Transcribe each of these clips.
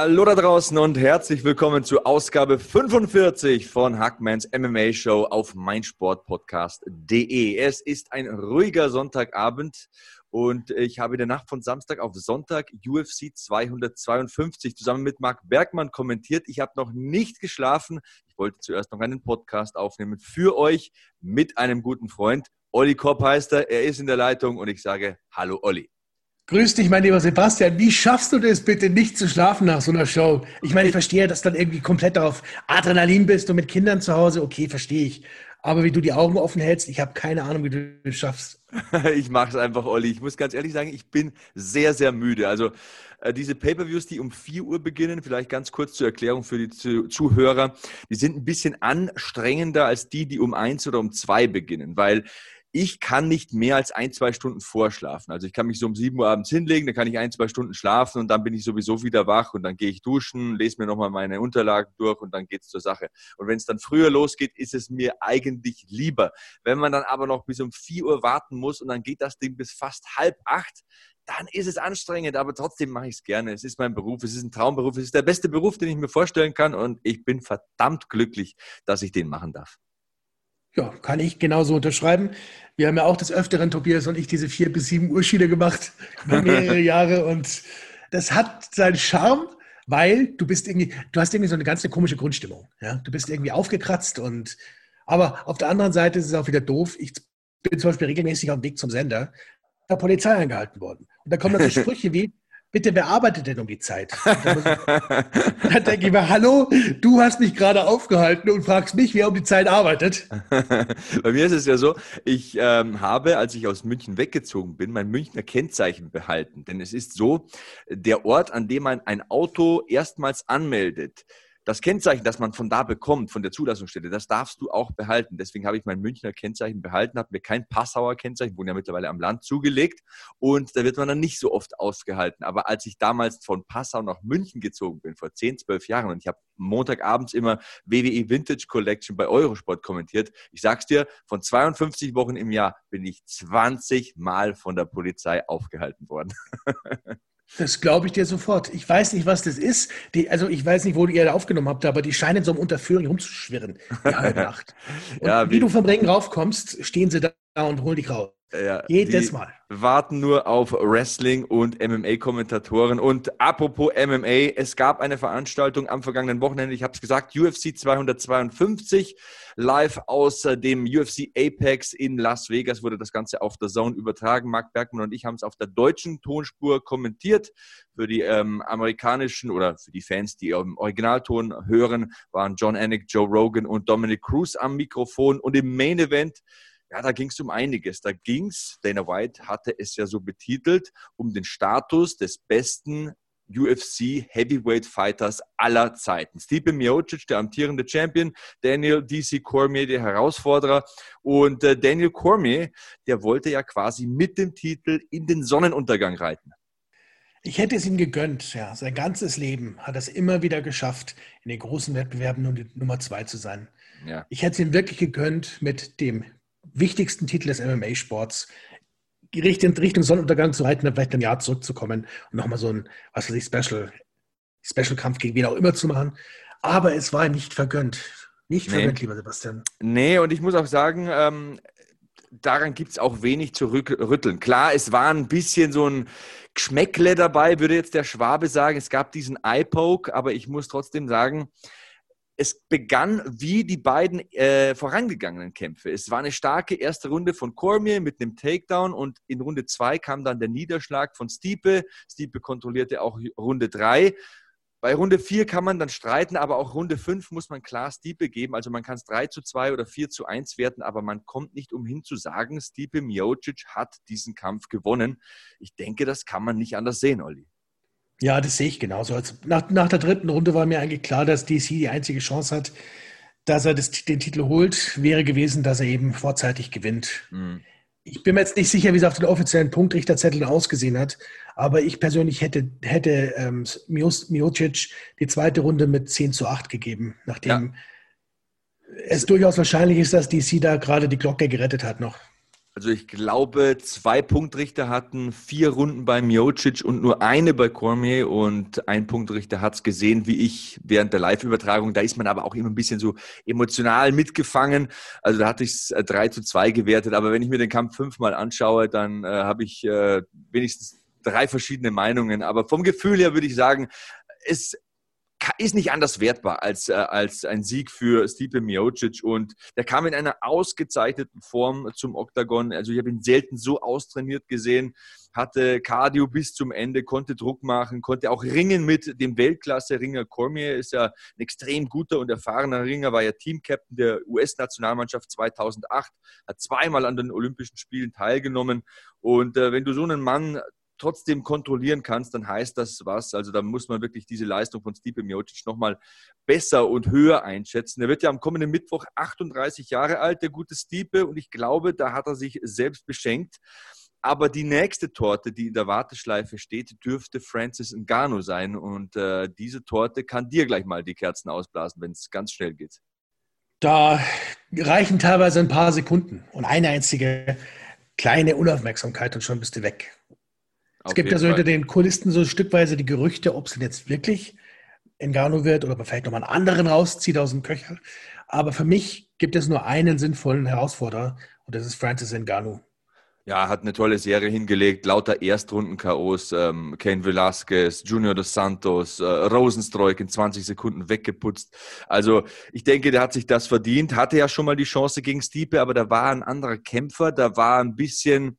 Hallo da draußen und herzlich willkommen zur Ausgabe 45 von Hackmans MMA Show auf meinsportpodcast.de. Es ist ein ruhiger Sonntagabend und ich habe in der Nacht von Samstag auf Sonntag UFC 252 zusammen mit Marc Bergmann kommentiert. Ich habe noch nicht geschlafen. Ich wollte zuerst noch einen Podcast aufnehmen für euch mit einem guten Freund. Olli Kopp heißt er. Er ist in der Leitung und ich sage Hallo Olli. Grüß dich, mein lieber Sebastian. Wie schaffst du das bitte, nicht zu schlafen nach so einer Show? Ich meine, ich verstehe, dass du dann irgendwie komplett auf Adrenalin bist und mit Kindern zu Hause. Okay, verstehe ich. Aber wie du die Augen offen hältst, ich habe keine Ahnung, wie du das schaffst. ich mache es einfach, Olli. Ich muss ganz ehrlich sagen, ich bin sehr, sehr müde. Also äh, diese Pay-per-Views, die um 4 Uhr beginnen, vielleicht ganz kurz zur Erklärung für die Zuhörer, die sind ein bisschen anstrengender als die, die um 1 oder um 2 beginnen, weil ich kann nicht mehr als ein, zwei Stunden vorschlafen. Also ich kann mich so um sieben Uhr abends hinlegen, dann kann ich ein, zwei Stunden schlafen und dann bin ich sowieso wieder wach und dann gehe ich duschen, lese mir nochmal meine Unterlagen durch und dann geht's zur Sache. Und wenn es dann früher losgeht, ist es mir eigentlich lieber. Wenn man dann aber noch bis um vier Uhr warten muss und dann geht das Ding bis fast halb acht, dann ist es anstrengend, aber trotzdem mache ich es gerne. Es ist mein Beruf, es ist ein Traumberuf, es ist der beste Beruf, den ich mir vorstellen kann und ich bin verdammt glücklich, dass ich den machen darf. Ja, kann ich genauso unterschreiben. Wir haben ja auch des Öfteren, Tobias und ich, diese vier bis sieben Uhr Schiene gemacht über mehrere Jahre und das hat seinen Charme, weil du bist irgendwie, du hast irgendwie so eine ganz eine komische Grundstimmung. Ja? Du bist irgendwie aufgekratzt und, aber auf der anderen Seite ist es auch wieder doof. Ich bin zum Beispiel regelmäßig auf dem Weg zum Sender, der Polizei angehalten worden. Und da kommen dann so Sprüche wie, bitte, wer arbeitet denn um die Zeit? Dann denke ich mir, hallo, du hast mich gerade aufgehalten und fragst mich, wer um die Zeit arbeitet. Bei mir ist es ja so, ich ähm, habe, als ich aus München weggezogen bin, mein Münchner Kennzeichen behalten. Denn es ist so, der Ort, an dem man ein Auto erstmals anmeldet, das Kennzeichen, das man von da bekommt, von der Zulassungsstelle, das darfst du auch behalten. Deswegen habe ich mein Münchner Kennzeichen behalten, habe mir kein Passauer Kennzeichen, wohne ja mittlerweile am Land, zugelegt und da wird man dann nicht so oft ausgehalten. Aber als ich damals von Passau nach München gezogen bin, vor 10, 12 Jahren und ich habe Montagabends immer WWE Vintage Collection bei Eurosport kommentiert, ich sag's dir, von 52 Wochen im Jahr bin ich 20 Mal von der Polizei aufgehalten worden. Das glaube ich dir sofort. Ich weiß nicht, was das ist. Die, also ich weiß nicht, wo ihr da aufgenommen habt, aber die scheinen so im Unterführung rumzuschwirren, die halbe Nacht. ja, wie, wie du vom Ring raufkommst, stehen sie da und holen dich raus. Ja, Jedes Mal. Warten nur auf Wrestling und MMA-Kommentatoren. Und apropos MMA, es gab eine Veranstaltung am vergangenen Wochenende, ich habe es gesagt, UFC 252, live aus dem UFC Apex in Las Vegas wurde das Ganze auf der Zone übertragen. Marc Bergmann und ich haben es auf der deutschen Tonspur kommentiert. Für die ähm, amerikanischen oder für die Fans, die im Originalton hören, waren John Anik, Joe Rogan und Dominic Cruz am Mikrofon. Und im Main Event ja, da ging es um einiges. Da ging es, Dana White hatte es ja so betitelt, um den Status des besten UFC Heavyweight Fighters aller Zeiten. Stipe Miocic, der amtierende Champion, Daniel DC Cormier, der Herausforderer und äh, Daniel Cormier, der wollte ja quasi mit dem Titel in den Sonnenuntergang reiten. Ich hätte es ihm gegönnt, ja. Sein ganzes Leben hat er es immer wieder geschafft, in den großen Wettbewerben Nummer zwei zu sein. Ja. Ich hätte es ihm wirklich gegönnt, mit dem wichtigsten Titel des MMA-Sports in Richtung Sonnenuntergang zu reiten, vielleicht ein Jahr zurückzukommen und nochmal so ein, was weiß ich, Special, Special-Kampf gegen wen auch immer zu machen. Aber es war ihm nicht vergönnt. Nicht vergönnt, nee. lieber Sebastian. Nee, und ich muss auch sagen, ähm, daran gibt es auch wenig zu rütteln. Klar, es war ein bisschen so ein Geschmäckle dabei, würde jetzt der Schwabe sagen. Es gab diesen Eye-Poke, aber ich muss trotzdem sagen, es begann wie die beiden äh, vorangegangenen Kämpfe. Es war eine starke erste Runde von Cormier mit einem Takedown und in Runde zwei kam dann der Niederschlag von Stiepe. Stiepe kontrollierte auch Runde drei. Bei Runde 4 kann man dann streiten, aber auch Runde 5 muss man klar Stiepe geben. Also man kann es 3 zu 2 oder 4 zu 1 werten, aber man kommt nicht umhin zu sagen, Stiepe Miocic hat diesen Kampf gewonnen. Ich denke, das kann man nicht anders sehen, Olli. Ja, das sehe ich genauso. Also nach, nach der dritten Runde war mir eigentlich klar, dass DC die einzige Chance hat, dass er das, den Titel holt, wäre gewesen, dass er eben vorzeitig gewinnt. Mhm. Ich bin mir jetzt nicht sicher, wie es auf den offiziellen Punktrichterzetteln ausgesehen hat, aber ich persönlich hätte, hätte ähm, Miocic die zweite Runde mit 10 zu 8 gegeben, nachdem ja. es durchaus wahrscheinlich ist, dass DC da gerade die Glocke gerettet hat noch. Also ich glaube, zwei Punktrichter hatten vier Runden bei Miocic und nur eine bei Cormier und ein Punktrichter hat es gesehen, wie ich während der Live-Übertragung. Da ist man aber auch immer ein bisschen so emotional mitgefangen. Also da hatte ich es 3 zu 2 gewertet. Aber wenn ich mir den Kampf fünfmal anschaue, dann äh, habe ich äh, wenigstens drei verschiedene Meinungen. Aber vom Gefühl her würde ich sagen, es ist nicht anders wertbar als, äh, als ein Sieg für Stipe Miocic. Und der kam in einer ausgezeichneten Form zum Oktagon. Also ich habe ihn selten so austrainiert gesehen, hatte Cardio bis zum Ende, konnte Druck machen, konnte auch ringen mit dem Weltklasse-Ringer Cormier, ist ja ein extrem guter und erfahrener Ringer, war ja Teamcaptain der US-Nationalmannschaft 2008, hat zweimal an den Olympischen Spielen teilgenommen. Und äh, wenn du so einen Mann trotzdem kontrollieren kannst, dann heißt das was. Also da muss man wirklich diese Leistung von Stipe Miocic nochmal besser und höher einschätzen. Er wird ja am kommenden Mittwoch 38 Jahre alt, der gute Stipe, und ich glaube, da hat er sich selbst beschenkt. Aber die nächste Torte, die in der Warteschleife steht, dürfte Francis Ngannou sein. Und äh, diese Torte kann dir gleich mal die Kerzen ausblasen, wenn es ganz schnell geht. Da reichen teilweise ein paar Sekunden und eine einzige kleine Unaufmerksamkeit und schon bist du weg. Es gibt ja so hinter den Kulissen so stückweise die Gerüchte, ob es denn jetzt wirklich Engano wird oder vielleicht nochmal einen anderen rauszieht aus dem Köcher. Aber für mich gibt es nur einen sinnvollen Herausforderer und das ist Francis Ngannou. Ja, hat eine tolle Serie hingelegt, lauter Erstrunden-KOs, ähm, Kane Velasquez, Junior dos Santos, äh, Rosenstreuk in 20 Sekunden weggeputzt. Also ich denke, der hat sich das verdient, hatte ja schon mal die Chance gegen Stiepe, aber da war ein anderer Kämpfer, da war ein bisschen,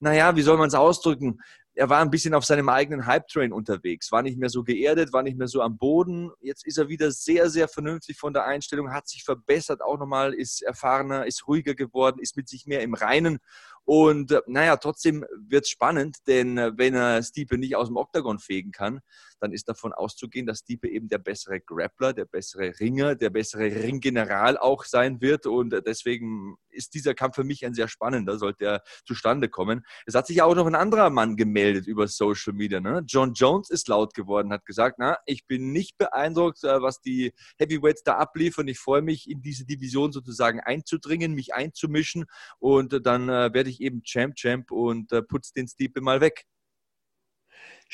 naja, wie soll man es ausdrücken? Er war ein bisschen auf seinem eigenen Hype-Train unterwegs, war nicht mehr so geerdet, war nicht mehr so am Boden. Jetzt ist er wieder sehr, sehr vernünftig von der Einstellung, hat sich verbessert auch nochmal, ist erfahrener, ist ruhiger geworden, ist mit sich mehr im Reinen. Und äh, naja, trotzdem wird es spannend, denn äh, wenn er Stipe nicht aus dem Oktagon fegen kann, dann ist davon auszugehen, dass Stipe eben der bessere Grappler, der bessere Ringer, der bessere Ringgeneral auch sein wird. Und äh, deswegen ist dieser Kampf für mich ein sehr spannender, sollte er zustande kommen. Es hat sich auch noch ein anderer Mann gemeldet über Social Media. Ne? John Jones ist laut geworden, hat gesagt, na, ich bin nicht beeindruckt, was die Heavyweights da abliefern. Ich freue mich, in diese Division sozusagen einzudringen, mich einzumischen und dann werde ich eben Champ, Champ und putze den Stipe mal weg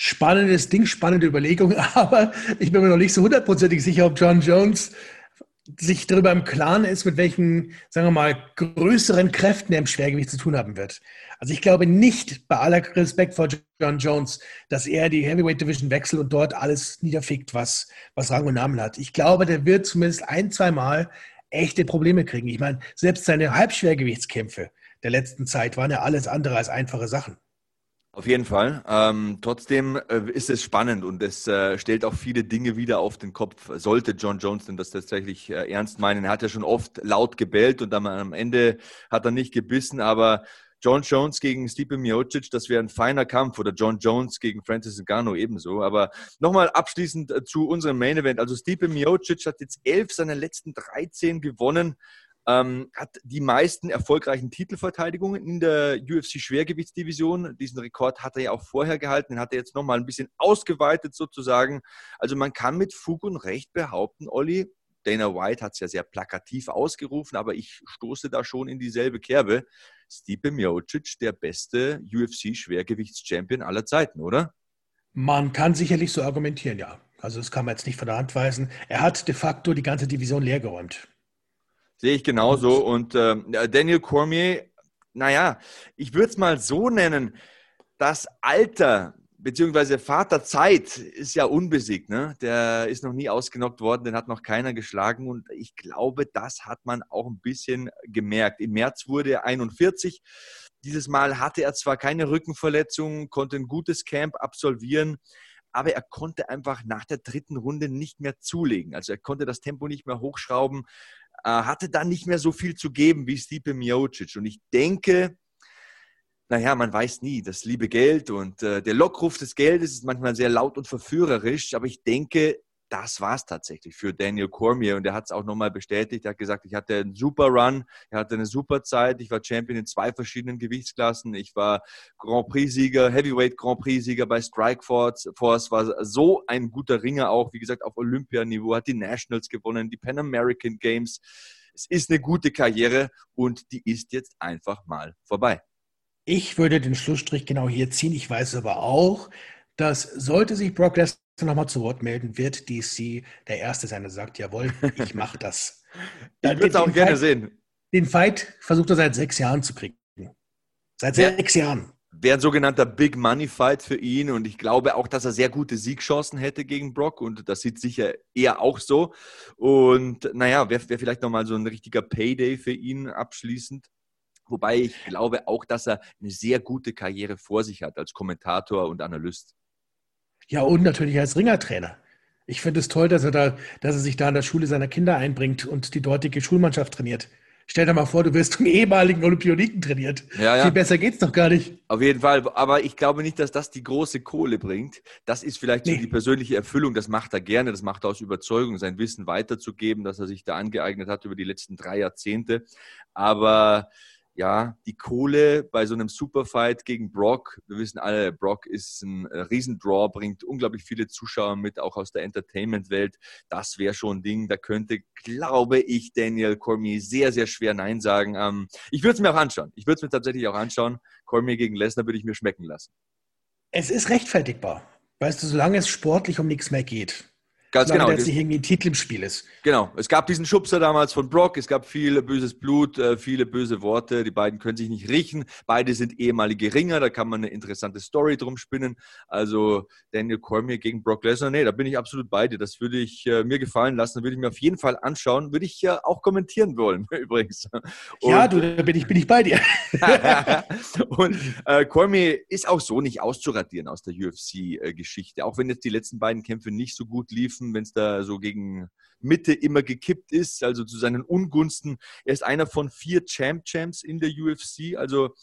spannendes Ding, spannende Überlegung, aber ich bin mir noch nicht so hundertprozentig sicher, ob John Jones sich darüber im Klaren ist, mit welchen, sagen wir mal, größeren Kräften er im Schwergewicht zu tun haben wird. Also ich glaube nicht, bei aller Respekt vor John Jones, dass er die Heavyweight Division wechselt und dort alles niederfickt, was, was Rang und Namen hat. Ich glaube, der wird zumindest ein, zwei Mal echte Probleme kriegen. Ich meine, selbst seine Halbschwergewichtskämpfe der letzten Zeit waren ja alles andere als einfache Sachen. Auf jeden Fall. Ähm, trotzdem äh, ist es spannend und es äh, stellt auch viele Dinge wieder auf den Kopf. Sollte John Jones denn das tatsächlich äh, ernst meinen? Er hat ja schon oft laut gebellt und dann am Ende hat er nicht gebissen, aber John Jones gegen Stipe Miocic, das wäre ein feiner Kampf oder John Jones gegen Francis Ngannou ebenso. Aber nochmal abschließend äh, zu unserem Main Event. Also Stipe Miocic hat jetzt elf seiner letzten 13 gewonnen ähm, hat die meisten erfolgreichen Titelverteidigungen in der UFC-Schwergewichtsdivision. Diesen Rekord hat er ja auch vorher gehalten, den hat er jetzt nochmal ein bisschen ausgeweitet sozusagen. Also man kann mit Fug und Recht behaupten, Olli, Dana White hat es ja sehr plakativ ausgerufen, aber ich stoße da schon in dieselbe Kerbe. Stipe Miocic, der beste UFC-Schwergewichts-Champion aller Zeiten, oder? Man kann sicherlich so argumentieren, ja. Also das kann man jetzt nicht von der Hand weisen. Er hat de facto die ganze Division leergeräumt. Sehe ich genauso. Und äh, Daniel Cormier, naja, ich würde es mal so nennen, das Alter beziehungsweise Vater Zeit ist ja unbesiegt. Ne? Der ist noch nie ausgenockt worden, den hat noch keiner geschlagen. Und ich glaube, das hat man auch ein bisschen gemerkt. Im März wurde er 41. Dieses Mal hatte er zwar keine Rückenverletzung, konnte ein gutes Camp absolvieren, aber er konnte einfach nach der dritten Runde nicht mehr zulegen. Also er konnte das Tempo nicht mehr hochschrauben hatte dann nicht mehr so viel zu geben wie Stipe Miocic. Und ich denke, naja, man weiß nie, das liebe Geld und äh, der Lockruf des Geldes ist manchmal sehr laut und verführerisch, aber ich denke, das war es tatsächlich für Daniel Cormier und er hat es auch nochmal bestätigt. Er hat gesagt, ich hatte einen super Run, er hatte eine super Zeit, ich war Champion in zwei verschiedenen Gewichtsklassen, ich war Grand Prix-Sieger, Heavyweight Grand Prix-Sieger bei Strikeforce, Force war so ein guter Ringer auch, wie gesagt, auf Olympianiveau, hat die Nationals gewonnen, die Pan American Games. Es ist eine gute Karriere und die ist jetzt einfach mal vorbei. Ich würde den Schlussstrich genau hier ziehen. Ich weiß aber auch, dass sollte sich Brock Lesnar nochmal zu Wort melden, wird DC der Erste sein, der sagt, jawohl, ich mache das. ich würde es auch gerne Fight, sehen. Den Fight versucht er seit sechs Jahren zu kriegen. Seit Wer- sechs Jahren. Wäre ein sogenannter Big Money Fight für ihn und ich glaube auch, dass er sehr gute Siegchancen hätte gegen Brock und das sieht sicher eher auch so. Und naja, wäre wär vielleicht nochmal so ein richtiger Payday für ihn abschließend. Wobei ich glaube auch, dass er eine sehr gute Karriere vor sich hat als Kommentator und Analyst. Ja, und natürlich als Ringertrainer. Ich finde es toll, dass er da, dass er sich da in der Schule seiner Kinder einbringt und die dortige Schulmannschaft trainiert. Stell dir mal vor, du wirst einen ehemaligen Olympioniken trainiert. Ja, ja. Viel besser geht's doch gar nicht. Auf jeden Fall, aber ich glaube nicht, dass das die große Kohle bringt. Das ist vielleicht so Nee. die persönliche Erfüllung, das macht er gerne, das macht er aus Überzeugung, sein Wissen weiterzugeben, das er sich da angeeignet hat über die letzten drei Jahrzehnte. Aber ja, die Kohle bei so einem Superfight gegen Brock, wir wissen alle, Brock ist ein äh, Riesendraw, bringt unglaublich viele Zuschauer mit, auch aus der Entertainment-Welt. Das wäre schon ein Ding, da könnte, glaube ich, Daniel Cormier sehr, sehr schwer Nein sagen. Ähm, ich würde es mir auch anschauen. Ich würde es mir tatsächlich auch anschauen. Cormier gegen Lesnar würde ich mir schmecken lassen. Es ist rechtfertigbar. Weißt du, solange es sportlich um nichts mehr geht. Ganz genau. jetzt nicht irgendwie ein Titel im Spiel ist. Genau. Es gab diesen Schubser damals von Brock. Es gab viel böses Blut, äh, viele böse Worte. Die beiden können sich nicht riechen. Beide sind ehemalige Ringer. Da kann man eine interessante Story drum spinnen. Also Daniel Cormier gegen Brock Lesnar. Nee, da bin ich absolut bei dir. Das würde ich äh, mir gefallen lassen. Würde ich mir auf jeden Fall anschauen. Würde ich ja auch kommentieren wollen, übrigens. ja, Und- du, da bin ich, bin ich bei dir. und äh, Cormier ist auch so nicht auszuradieren aus der UFC-Geschichte. Auch wenn jetzt die letzten beiden Kämpfe nicht so gut liefen, wenn es da so gegen Mitte immer gekippt ist, also zu seinen Ungunsten. Er ist einer von vier Champ-Champs in der UFC. Also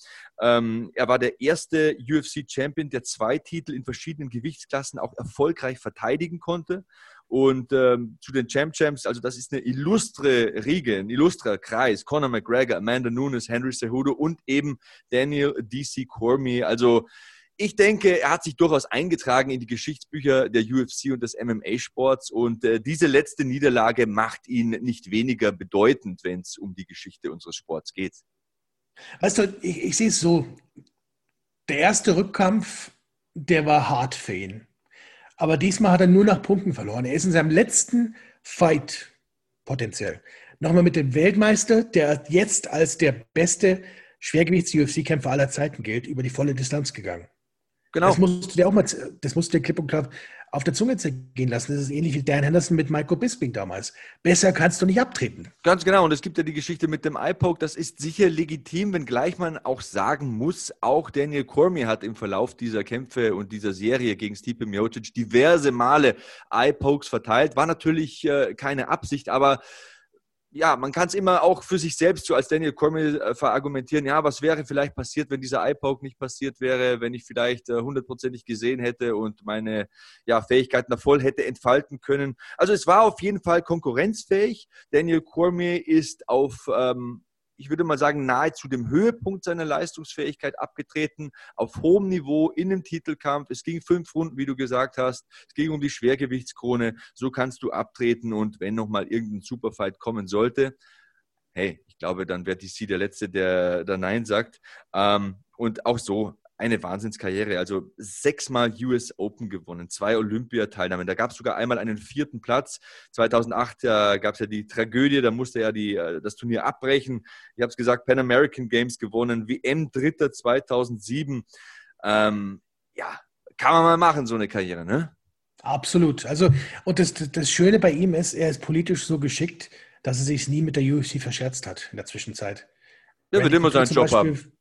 ähm, er war der erste UFC-Champion, der zwei Titel in verschiedenen Gewichtsklassen auch erfolgreich verteidigen konnte. Und ähm, zu den Champ Champs, also das ist eine illustre Riege, ein illustrer Kreis. Conor McGregor, Amanda Nunes, Henry Cejudo und eben Daniel DC Cormier. Also ich denke, er hat sich durchaus eingetragen in die Geschichtsbücher der UFC und des MMA-Sports. Und äh, diese letzte Niederlage macht ihn nicht weniger bedeutend, wenn es um die Geschichte unseres Sports geht. Weißt du, ich, ich sehe es so. Der erste Rückkampf, der war hart für ihn. Aber diesmal hat er nur nach Punkten verloren. Er ist in seinem letzten Fight potenziell nochmal mit dem Weltmeister, der jetzt als der beste Schwergewichts-UFC-Kämpfer aller Zeiten gilt, über die volle Distanz gegangen. Genau. Das musst du dir auch mal, das musst du dir klipp und klar auf der Zunge zergehen lassen. Das ist ähnlich wie Dan Henderson mit Michael Bisping damals. Besser kannst du nicht abtreten. Ganz genau. Und es gibt ja die Geschichte mit dem Eye-Poke. Das ist sicher legitim, wenngleich man auch sagen muss, auch Daniel Cormier hat im Verlauf dieser Kämpfe und dieser Serie gegen Stipe Miocic diverse Male Eye-Pokes verteilt. War natürlich äh, keine Absicht, aber ja, man kann es immer auch für sich selbst so als Daniel Cormier äh, verargumentieren. Ja, was wäre vielleicht passiert, wenn dieser Eye-Poke nicht passiert wäre, wenn ich vielleicht äh, hundertprozentig gesehen hätte und meine ja, Fähigkeiten da voll hätte entfalten können. Also es war auf jeden Fall konkurrenzfähig. Daniel Cormier ist auf, ähm, ich würde mal sagen, nahezu dem Höhepunkt seiner Leistungsfähigkeit abgetreten, auf hohem Niveau in dem Titelkampf. Es ging fünf Runden, wie du gesagt hast. Es ging um die Schwergewichtskrone. So kannst du abtreten und wenn nochmal irgendein Superfight kommen sollte, hey, ich glaube, dann wäre DC der Letzte, der, der Nein sagt. Ähm, und auch so eine Wahnsinnskarriere. Also sechsmal US Open gewonnen, zwei Olympiateilnahmen. Da gab es sogar einmal einen vierten Platz. 2008 äh, gab es ja die Tragödie, da musste er die, äh, das Turnier abbrechen. Ich habe es gesagt, Pan American Games gewonnen, WM Dritter 2007. Ähm, ja, kann man mal machen, so eine Karriere, ne? Absolut. Also, und das, das Schöne bei ihm ist, er ist politisch so geschickt, dass er sich nie mit der UFC verscherzt hat in der Zwischenzeit. Der wird immer seinen Job zum haben.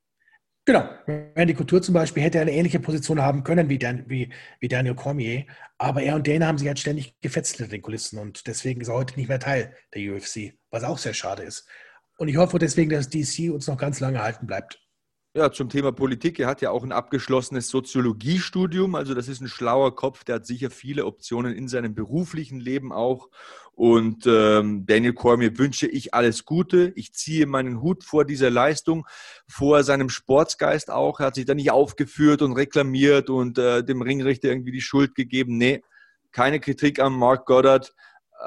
Genau. Randy Couture zum Beispiel hätte eine ähnliche Position haben können wie, Dan, wie, wie Daniel Cormier. Aber er und Dana haben sich halt ständig gefetzt hinter den Kulissen und deswegen ist er heute nicht mehr Teil der UFC, was auch sehr schade ist. Und ich hoffe deswegen, dass DC uns noch ganz lange halten bleibt. Ja, zum Thema Politik. Er hat ja auch ein abgeschlossenes Soziologiestudium. Also das ist ein schlauer Kopf. Der hat sicher viele Optionen in seinem beruflichen Leben auch. Und ähm, Daniel Cormier wünsche ich alles Gute. Ich ziehe meinen Hut vor dieser Leistung, vor seinem Sportsgeist auch. Er hat sich da nicht aufgeführt und reklamiert und äh, dem Ringrichter irgendwie die Schuld gegeben. Nee, keine Kritik an Mark Goddard.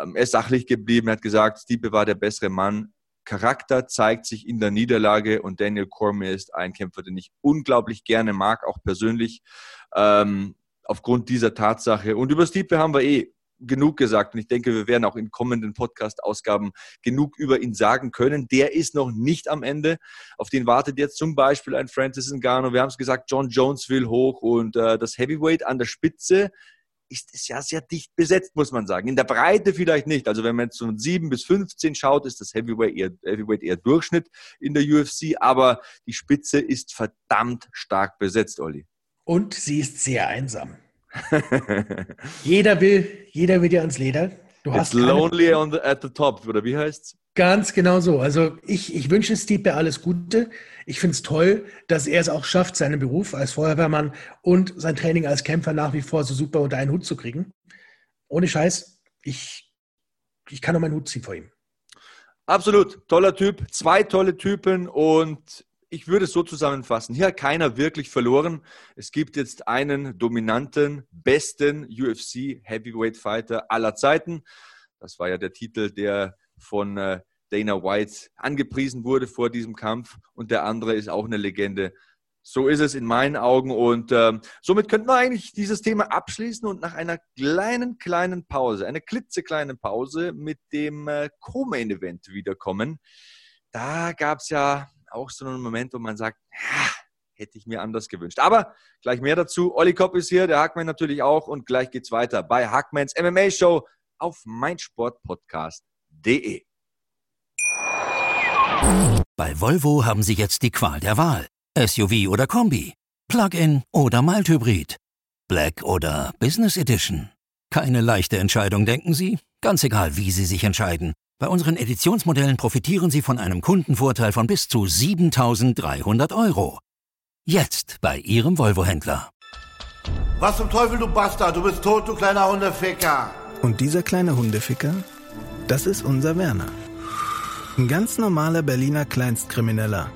Ähm, er ist sachlich geblieben. Er hat gesagt, Stipe war der bessere Mann. Charakter zeigt sich in der Niederlage und Daniel Cormier ist ein Kämpfer, den ich unglaublich gerne mag, auch persönlich, ähm, aufgrund dieser Tatsache. Und über Stipe haben wir eh genug gesagt und ich denke, wir werden auch in kommenden Podcast-Ausgaben genug über ihn sagen können. Der ist noch nicht am Ende. Auf den wartet jetzt zum Beispiel ein Francis Ngannou. Wir haben es gesagt, John Jones will hoch und äh, das Heavyweight an der Spitze ist es ja sehr dicht besetzt, muss man sagen. In der Breite vielleicht nicht. Also wenn man jetzt von 7 bis 15 schaut, ist das Heavyweight eher, Heavyweight eher Durchschnitt in der UFC, aber die Spitze ist verdammt stark besetzt, Olli. Und sie ist sehr einsam. jeder will, jeder will dir ans Leder. Du It's hast lonely on the, at the top, oder wie heißt's? Ganz genau so. Also ich, ich wünsche Stipe alles Gute. Ich finde es toll, dass er es auch schafft, seinen Beruf als Feuerwehrmann und sein Training als Kämpfer nach wie vor so super unter einen Hut zu kriegen. Ohne Scheiß, ich, ich kann nur meinen Hut ziehen vor ihm. Absolut, toller Typ, zwei tolle Typen und ich würde es so zusammenfassen. Hier hat keiner wirklich verloren. Es gibt jetzt einen dominanten, besten UFC Heavyweight Fighter aller Zeiten. Das war ja der Titel, der von äh, Dana White angepriesen wurde vor diesem Kampf und der andere ist auch eine Legende. So ist es in meinen Augen und ähm, somit könnten wir eigentlich dieses Thema abschließen und nach einer kleinen, kleinen Pause, einer klitzekleinen Pause mit dem äh, Co-Main-Event wiederkommen. Da gab es ja auch so einen Moment, wo man sagt, hätte ich mir anders gewünscht. Aber gleich mehr dazu. Olli Kopp ist hier, der Hackman natürlich auch und gleich geht's weiter bei Hackmans MMA Show auf meinsportpodcast.de. Bei Volvo haben Sie jetzt die Qual der Wahl. SUV oder Kombi, Plug-in oder Mild-Hybrid, Black oder Business Edition. Keine leichte Entscheidung, denken Sie? Ganz egal, wie Sie sich entscheiden. Bei unseren Editionsmodellen profitieren Sie von einem Kundenvorteil von bis zu 7300 Euro. Jetzt bei Ihrem Volvo-Händler. Was zum Teufel, du Bastard? Du bist tot, du kleiner Hundeficker. Und dieser kleine Hundeficker, das ist unser Werner. Ein ganz normaler Berliner Kleinstkrimineller,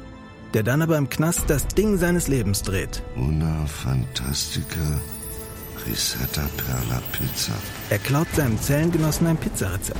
der dann aber im Knast das Ding seines Lebens dreht. Una Fantastica Risetta Perla Pizza. Er klaut seinem Zellengenossen ein Pizzarezept.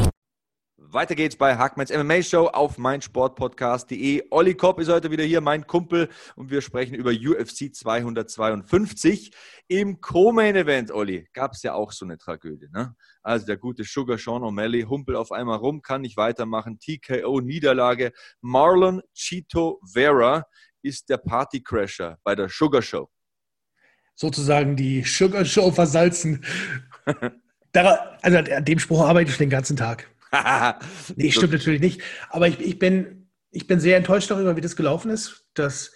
Weiter geht's bei Hackmans MMA Show auf meinsportpodcast.de. Olli Kopp ist heute wieder hier, mein Kumpel, und wir sprechen über UFC 252. Im Co-Main Event, Olli, gab es ja auch so eine Tragödie. Ne? Also der gute Sugar Sean O'Malley humpelt auf einmal rum, kann nicht weitermachen. TKO-Niederlage. Marlon Chito Vera ist der Partycrasher bei der Sugar Show. Sozusagen die Sugar Show versalzen. also an dem Spruch arbeite ich den ganzen Tag. nee, stimmt natürlich nicht. Aber ich, ich, bin, ich bin sehr enttäuscht darüber, wie das gelaufen ist. Dass,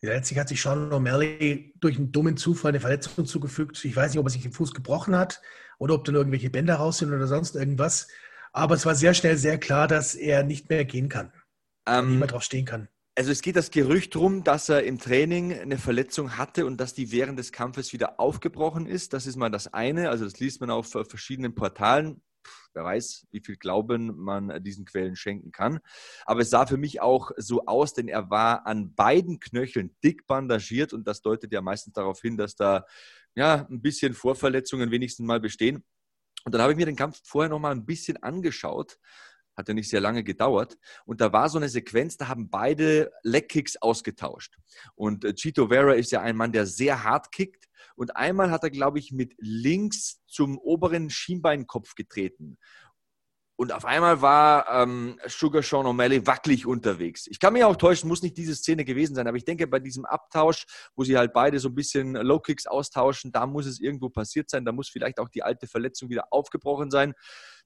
ja, letztlich hat sich Sean O'Malley durch einen dummen Zufall eine Verletzung zugefügt. Ich weiß nicht, ob er sich den Fuß gebrochen hat oder ob dann irgendwelche Bänder raus sind oder sonst irgendwas. Aber es war sehr schnell sehr klar, dass er nicht mehr gehen kann. Ähm, nicht mehr drauf stehen kann. Also es geht das Gerücht rum, dass er im Training eine Verletzung hatte und dass die während des Kampfes wieder aufgebrochen ist. Das ist mal das eine. Also das liest man auf verschiedenen Portalen wer weiß, wie viel Glauben man diesen Quellen schenken kann. Aber es sah für mich auch so aus, denn er war an beiden Knöcheln dick bandagiert und das deutet ja meistens darauf hin, dass da ja ein bisschen Vorverletzungen wenigstens mal bestehen. Und dann habe ich mir den Kampf vorher noch mal ein bisschen angeschaut. Hat ja nicht sehr lange gedauert. Und da war so eine Sequenz, da haben beide Leckkicks ausgetauscht. Und äh, Chito Vera ist ja ein Mann, der sehr hart kickt. Und einmal hat er, glaube ich, mit links zum oberen Schienbeinkopf getreten. Und auf einmal war ähm, Sugar Sean O'Malley wackelig unterwegs. Ich kann mich auch täuschen, muss nicht diese Szene gewesen sein, aber ich denke, bei diesem Abtausch, wo sie halt beide so ein bisschen Low Kicks austauschen, da muss es irgendwo passiert sein. Da muss vielleicht auch die alte Verletzung wieder aufgebrochen sein.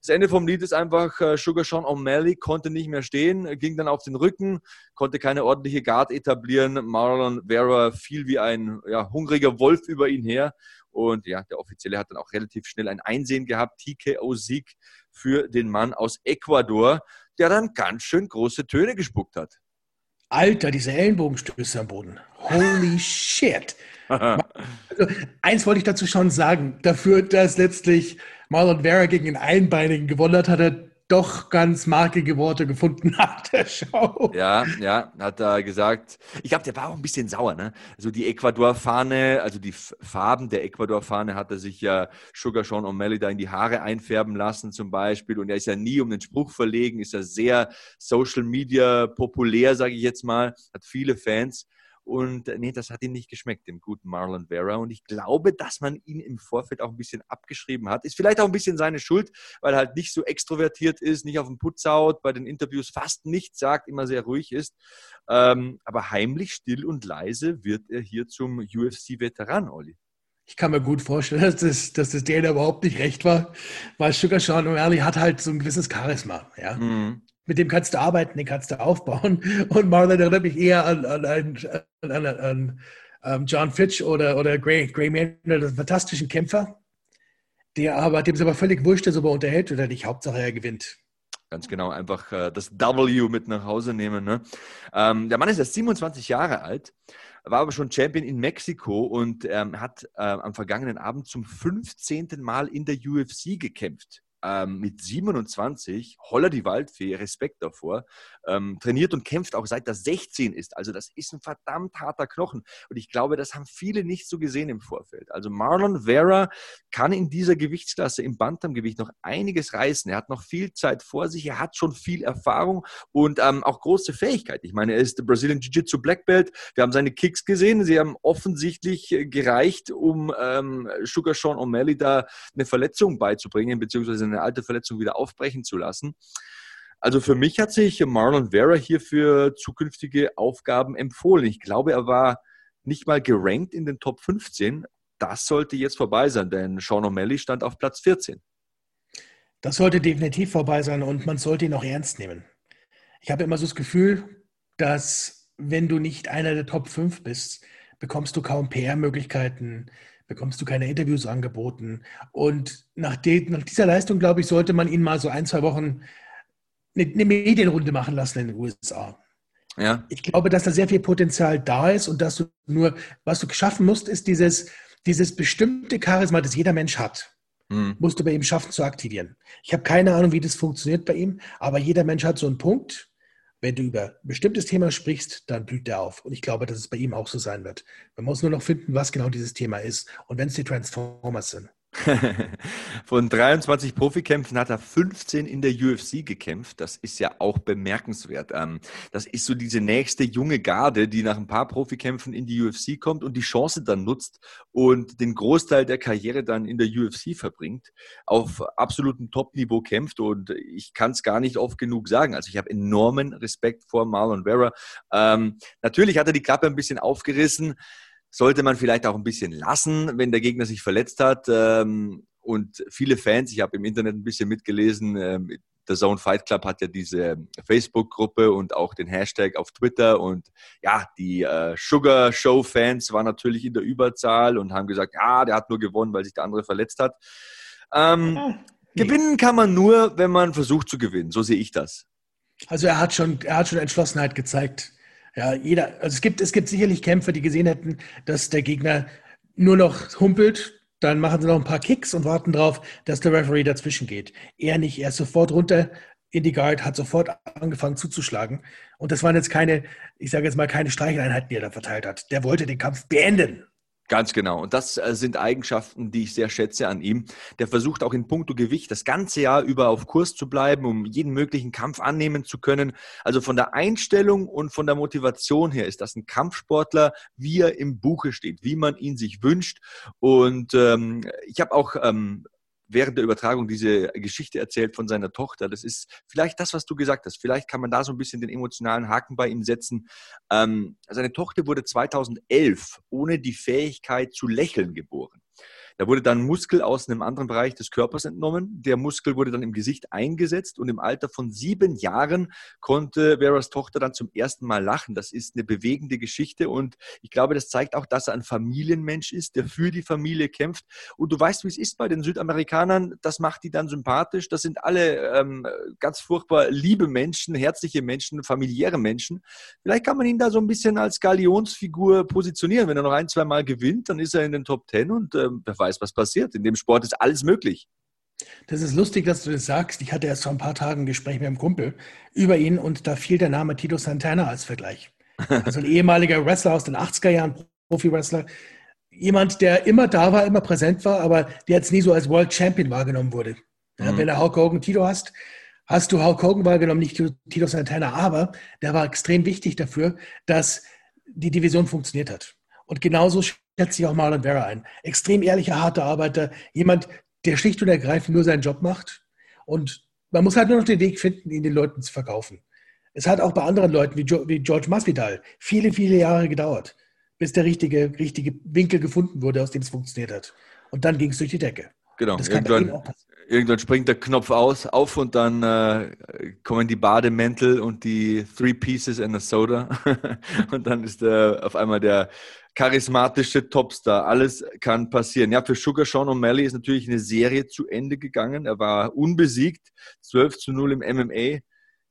Das Ende vom Lied ist einfach, äh, Sugar Sean O'Malley konnte nicht mehr stehen, ging dann auf den Rücken, konnte keine ordentliche Guard etablieren. Marlon Vera fiel wie ein ja, hungriger Wolf über ihn her. Und ja, der Offizielle hat dann auch relativ schnell ein Einsehen gehabt. TKO-Sieg für den Mann aus Ecuador, der dann ganz schön große Töne gespuckt hat. Alter, diese Ellenbogenstöße am Boden. Holy shit. also, eins wollte ich dazu schon sagen. Dafür, dass letztlich Marlon Vera gegen den Einbeinigen gewonnen hat, hat er doch ganz markige Worte gefunden nach der Show. Ja, ja, hat er gesagt. Ich glaube, der war auch ein bisschen sauer. Ne? Also die Ecuador-Fahne, also die Farben der Ecuador-Fahne hat er sich ja Sugar Sean O'Malley da in die Haare einfärben lassen zum Beispiel. Und er ist ja nie um den Spruch verlegen, ist ja sehr Social Media populär, sage ich jetzt mal, hat viele Fans. Und äh, nee, das hat ihm nicht geschmeckt, dem guten Marlon Vera. Und ich glaube, dass man ihn im Vorfeld auch ein bisschen abgeschrieben hat. Ist vielleicht auch ein bisschen seine Schuld, weil er halt nicht so extrovertiert ist, nicht auf dem Putz haut, bei den Interviews fast nichts sagt, immer sehr ruhig ist. Ähm, aber heimlich, still und leise wird er hier zum UFC-Veteran, Olli. Ich kann mir gut vorstellen, dass das, dass das denen überhaupt nicht recht war, weil Sugar Sean O'Malley hat halt so ein gewisses Charisma. Ja? Mhm mit dem kannst du arbeiten, den kannst du aufbauen. Und Marlon erinnert mich eher an, an, an, an, an, um John Fitch oder, oder Gray, Gray Manor, einen fantastischen Kämpfer, der aber, dem es aber völlig wurscht ist, ob er unterhält oder nicht. Hauptsache er gewinnt. Ganz genau, einfach äh, das W mit nach Hause nehmen. Ne? Ähm, der Mann ist erst 27 Jahre alt, war aber schon Champion in Mexiko und ähm, hat äh, am vergangenen Abend zum 15. Mal in der UFC gekämpft ähm, mit 27, holler die Waldfee, Respekt davor, ähm, trainiert und kämpft auch seit er 16 ist. Also das ist ein verdammt harter Knochen. Und ich glaube, das haben viele nicht so gesehen im Vorfeld. Also Marlon Vera kann in dieser Gewichtsklasse im Bantamgewicht noch einiges reißen. Er hat noch viel Zeit vor sich, er hat schon viel Erfahrung und ähm, auch große Fähigkeit. Ich meine, er ist Brazilian Jiu-Jitsu Black Belt. Wir haben seine Kicks gesehen. Sie haben offensichtlich gereicht, um ähm, Sugar Sean O'Malley da eine Verletzung beizubringen, beziehungsweise eine alte Verletzung wieder aufbrechen zu lassen. Also für mich hat sich Marlon Vera hier für zukünftige Aufgaben empfohlen. Ich glaube, er war nicht mal gerankt in den Top 15. Das sollte jetzt vorbei sein, denn Sean O'Malley stand auf Platz 14. Das sollte definitiv vorbei sein und man sollte ihn auch ernst nehmen. Ich habe immer so das Gefühl, dass wenn du nicht einer der Top 5 bist, bekommst du kaum PR-Möglichkeiten, bekommst du keine Interviews angeboten. Und nach, de, nach dieser Leistung, glaube ich, sollte man ihn mal so ein, zwei Wochen eine, eine Medienrunde machen lassen in den USA. Ja. Ich glaube, dass da sehr viel Potenzial da ist und dass du nur, was du schaffen musst, ist dieses, dieses bestimmte Charisma, das jeder Mensch hat, mhm. musst du bei ihm schaffen zu aktivieren. Ich habe keine Ahnung, wie das funktioniert bei ihm, aber jeder Mensch hat so einen Punkt, wenn du über ein bestimmtes Thema sprichst, dann blüht der auf. Und ich glaube, dass es bei ihm auch so sein wird. Man muss nur noch finden, was genau dieses Thema ist. Und wenn es die Transformers sind. Von 23 Profikämpfen hat er 15 in der UFC gekämpft. Das ist ja auch bemerkenswert. Ähm, das ist so diese nächste junge Garde, die nach ein paar Profikämpfen in die UFC kommt und die Chance dann nutzt und den Großteil der Karriere dann in der UFC verbringt, auf absolutem Top-Niveau kämpft. Und ich kann es gar nicht oft genug sagen. Also ich habe enormen Respekt vor Marlon Vera. Ähm, natürlich hat er die Klappe ein bisschen aufgerissen sollte man vielleicht auch ein bisschen lassen, wenn der Gegner sich verletzt hat. Ähm, und viele Fans, ich habe im Internet ein bisschen mitgelesen, ähm, der Zone Fight Club hat ja diese Facebook-Gruppe und auch den Hashtag auf Twitter. Und ja, die äh, Sugar Show-Fans waren natürlich in der Überzahl und haben gesagt, ja, der hat nur gewonnen, weil sich der andere verletzt hat. Ähm, ja, nee. Gewinnen kann man nur, wenn man versucht zu gewinnen. So sehe ich das. Also er hat schon, er hat schon Entschlossenheit gezeigt. Ja, jeder, also es gibt, es gibt sicherlich Kämpfer, die gesehen hätten, dass der Gegner nur noch humpelt, dann machen sie noch ein paar Kicks und warten darauf, dass der Referee dazwischen geht. Er nicht, er ist sofort runter in die Guard, hat sofort angefangen zuzuschlagen. Und das waren jetzt keine, ich sage jetzt mal, keine Streicheleinheiten, die er da verteilt hat. Der wollte den Kampf beenden. Ganz genau. Und das äh, sind Eigenschaften, die ich sehr schätze an ihm. Der versucht auch in puncto Gewicht das ganze Jahr über auf Kurs zu bleiben, um jeden möglichen Kampf annehmen zu können. Also von der Einstellung und von der Motivation her ist das ein Kampfsportler, wie er im Buche steht, wie man ihn sich wünscht. Und ähm, ich habe auch ähm, während der Übertragung diese Geschichte erzählt von seiner Tochter. Das ist vielleicht das, was du gesagt hast. Vielleicht kann man da so ein bisschen den emotionalen Haken bei ihm setzen. Ähm, seine Tochter wurde 2011 ohne die Fähigkeit zu lächeln geboren. Da wurde dann Muskel aus einem anderen Bereich des Körpers entnommen. Der Muskel wurde dann im Gesicht eingesetzt und im Alter von sieben Jahren konnte Veras Tochter dann zum ersten Mal lachen. Das ist eine bewegende Geschichte und ich glaube, das zeigt auch, dass er ein Familienmensch ist, der für die Familie kämpft. Und du weißt, wie es ist bei den Südamerikanern, das macht die dann sympathisch. Das sind alle ähm, ganz furchtbar liebe Menschen, herzliche Menschen, familiäre Menschen. Vielleicht kann man ihn da so ein bisschen als Galionsfigur positionieren. Wenn er noch ein, zwei Mal gewinnt, dann ist er in den Top Ten und ähm, weiß, was passiert. In dem Sport ist alles möglich. Das ist lustig, dass du das sagst. Ich hatte erst vor ein paar Tagen ein Gespräch mit einem Kumpel über ihn und da fiel der Name Tito Santana als Vergleich. Also ein ehemaliger Wrestler aus den 80er Jahren, Profi-Wrestler. Jemand, der immer da war, immer präsent war, aber der jetzt nie so als World Champion wahrgenommen wurde. Ja, mhm. Wenn du Hulk Hogan Tito hast, hast du Hulk Hogan wahrgenommen, nicht Tito Santana, aber der war extrem wichtig dafür, dass die Division funktioniert hat. Und genauso schätze ich auch Marlon Vera ein. Extrem ehrlicher, harter Arbeiter, jemand, der schlicht und ergreifend nur seinen Job macht. Und man muss halt nur noch den Weg finden, ihn den Leuten zu verkaufen. Es hat auch bei anderen Leuten wie, George Masvidal viele, viele Jahre gedauert, bis der richtige, richtige Winkel gefunden wurde, aus dem es funktioniert hat. Und dann ging es durch die Decke. Genau. Irgendwann, irgendwann, springt der Knopf aus, auf und dann äh, kommen die Bademäntel und die Three Pieces and a Soda. und dann ist äh, auf einmal der charismatische Topstar. Alles kann passieren. Ja, für Sugar Sean O'Malley ist natürlich eine Serie zu Ende gegangen. Er war unbesiegt, 12 zu 0 im MMA.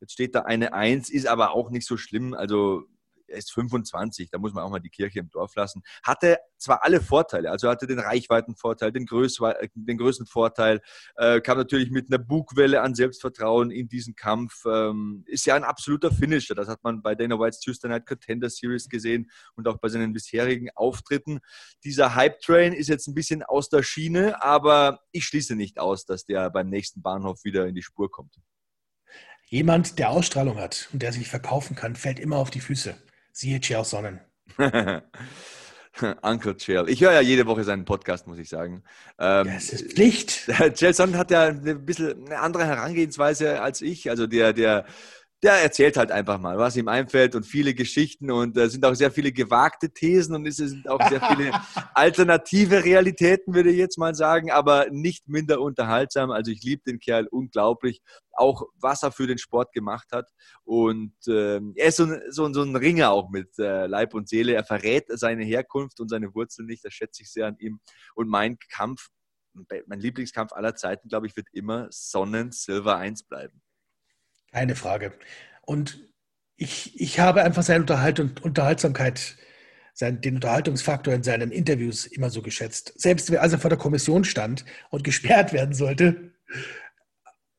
Jetzt steht da eine Eins, ist aber auch nicht so schlimm. Also er ist 25, da muss man auch mal die Kirche im Dorf lassen. Hatte zwar alle Vorteile, also hatte den Reichweitenvorteil, den, Größ den größten Vorteil, äh, kam natürlich mit einer Bugwelle an Selbstvertrauen in diesen Kampf. Ähm, ist ja ein absoluter Finisher, das hat man bei Dana Whites Tuesday Night Contender Series gesehen und auch bei seinen bisherigen Auftritten. Dieser Hype-Train ist jetzt ein bisschen aus der Schiene, aber ich schließe nicht aus, dass der beim nächsten Bahnhof wieder in die Spur kommt. Jemand, der Ausstrahlung hat und der sich verkaufen kann, fällt immer auf die Füße. Siehe Chael Sonnen. Uncle Chael. Ich höre ja jede Woche seinen Podcast, muss ich sagen. Ähm, ja, es ist Pflicht. Chael Sonnen hat ja ein bisschen eine andere Herangehensweise als ich. Also der, der der erzählt halt einfach mal, was ihm einfällt und viele Geschichten und äh, sind auch sehr viele gewagte Thesen und es sind auch sehr viele alternative Realitäten, würde ich jetzt mal sagen, aber nicht minder unterhaltsam. Also ich liebe den Kerl unglaublich, auch was er für den Sport gemacht hat und äh, er ist so, so, so, ein Ringer auch mit äh, Leib und Seele. Er verrät seine Herkunft und seine Wurzeln nicht, das schätze ich sehr an ihm und mein Kampf, mein Lieblingskampf aller Zeiten, glaube ich, wird immer Sonnen Silver 1 bleiben. Keine Frage. Und ich, ich habe einfach seine Unterhaltung, Unterhaltsamkeit, sein, den Unterhaltungsfaktor in seinen Interviews immer so geschätzt. Selbst als er vor der Kommission stand und gesperrt werden sollte.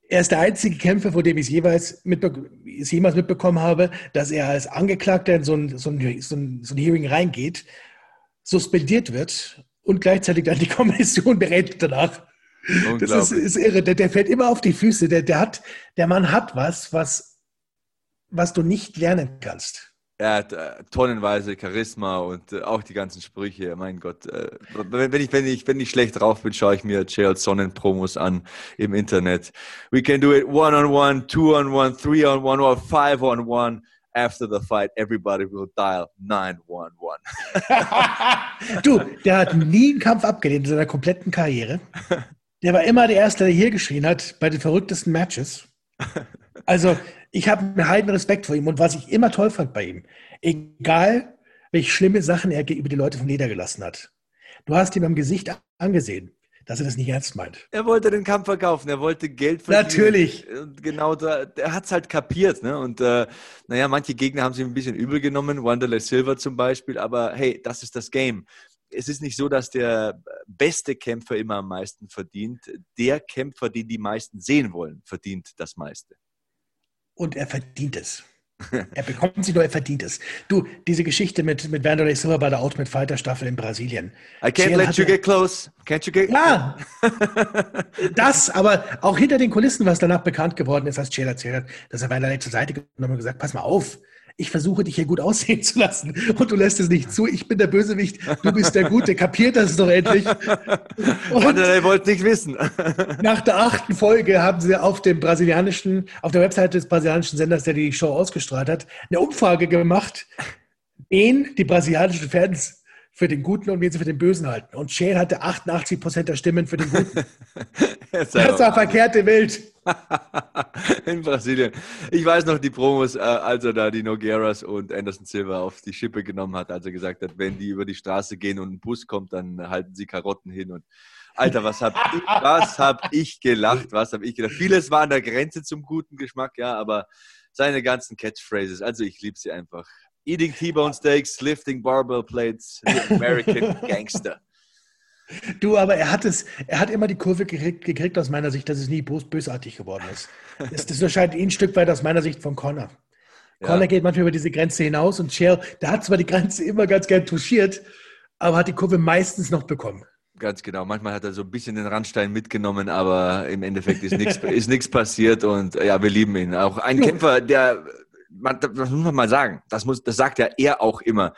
Er ist der einzige Kämpfer, vor dem ich es mitbe jemals mitbekommen habe, dass er als Angeklagter in so ein, so ein, so ein, so ein Hearing reingeht, suspendiert wird und gleichzeitig dann die Kommission berät danach. Das ist, ist irre. Der, der, fällt immer auf die Füße. Der, der, hat, der Mann hat was, was, was du nicht lernen kannst. Er hat äh, tonnenweise Charisma und äh, auch die ganzen Sprüche. Mein Gott, äh, wenn, ich, wenn, ich, wenn ich schlecht drauf bin, schaue ich mir Chael Sonnen Promos an im Internet. We can do it one on one, two on one, three on one or five on one. After the fight, everybody will dial 911. du, der hat nie einen Kampf abgelehnt in seiner kompletten Karriere. Der war immer der Erste, der hier geschrien hat bei den verrücktesten Matches. Also, ich habe einen heiden Respekt vor ihm und was ich immer toll fand bei ihm, egal welche schlimme Sachen er über die Leute vom Leder gelassen hat. Du hast ihm am Gesicht angesehen, dass er das nicht ernst meint. Er wollte den Kampf verkaufen, er wollte Geld verdienen. Natürlich. Und genau, da, er hat es halt kapiert. Ne? Und äh, naja, manche Gegner haben sich ein bisschen übel genommen, Wanderlei Silver zum Beispiel, aber hey, das ist das Game es ist nicht so, dass der beste Kämpfer immer am meisten verdient. Der Kämpfer, den die meisten sehen wollen, verdient das meiste. Und er verdient es. er bekommt sie nur, er verdient es. Du, diese Geschichte mit, mit Wanderlei Silva bei der Ultimate Fighter Staffel in Brasilien. I can't Ciel let you get close. Can't you get Ja, das, aber auch hinter den Kulissen, was danach bekannt geworden ist, als Chael erzählt hat, dass er Wanderlei zur Seite genommen und gesagt, pass mal auf, ich versuche dich hier gut aussehen zu lassen und du lässt es nicht zu. Ich bin der Bösewicht, du bist der Gute. Kapiert das doch endlich. Und er wollte nicht wissen. Nach der achten Folge haben sie auf dem brasilianischen, auf der Webseite des brasilianischen Senders, der die Show ausgestrahlt hat, eine Umfrage gemacht, wen die brasilianischen Fans für den Guten und wen sie für den Bösen halten. Und Shane hatte 88 Prozent der Stimmen für den Guten. das war verkehrte Welt. In Brasilien. Ich weiß noch die Promos, äh, als er da die Nogueras und Anderson Silva auf die Schippe genommen hat, als er gesagt hat, wenn die über die Straße gehen und ein Bus kommt, dann halten sie Karotten hin und Alter, was hab ich, was hab ich gelacht, was hab ich gedacht. Vieles war an der Grenze zum guten Geschmack, ja, aber seine ganzen Catchphrases, also ich liebe sie einfach. Eating T-Bone Steaks, lifting barbell plates, the American Gangster. Du, aber er hat es, er hat immer die Kurve gekriegt, gekriegt aus meiner Sicht, dass es nie bösartig geworden ist. Das, das unterscheidet ihn ein Stück weit aus meiner Sicht von Connor. Ja. Connor geht manchmal über diese Grenze hinaus und Cher, der hat zwar die Grenze immer ganz gern touchiert, aber hat die Kurve meistens noch bekommen. Ganz genau. Manchmal hat er so ein bisschen den Randstein mitgenommen, aber im Endeffekt ist nichts ist nichts passiert und ja, wir lieben ihn. Auch ein Kämpfer, der man, das muss man mal sagen. Das muss, das sagt ja er auch immer.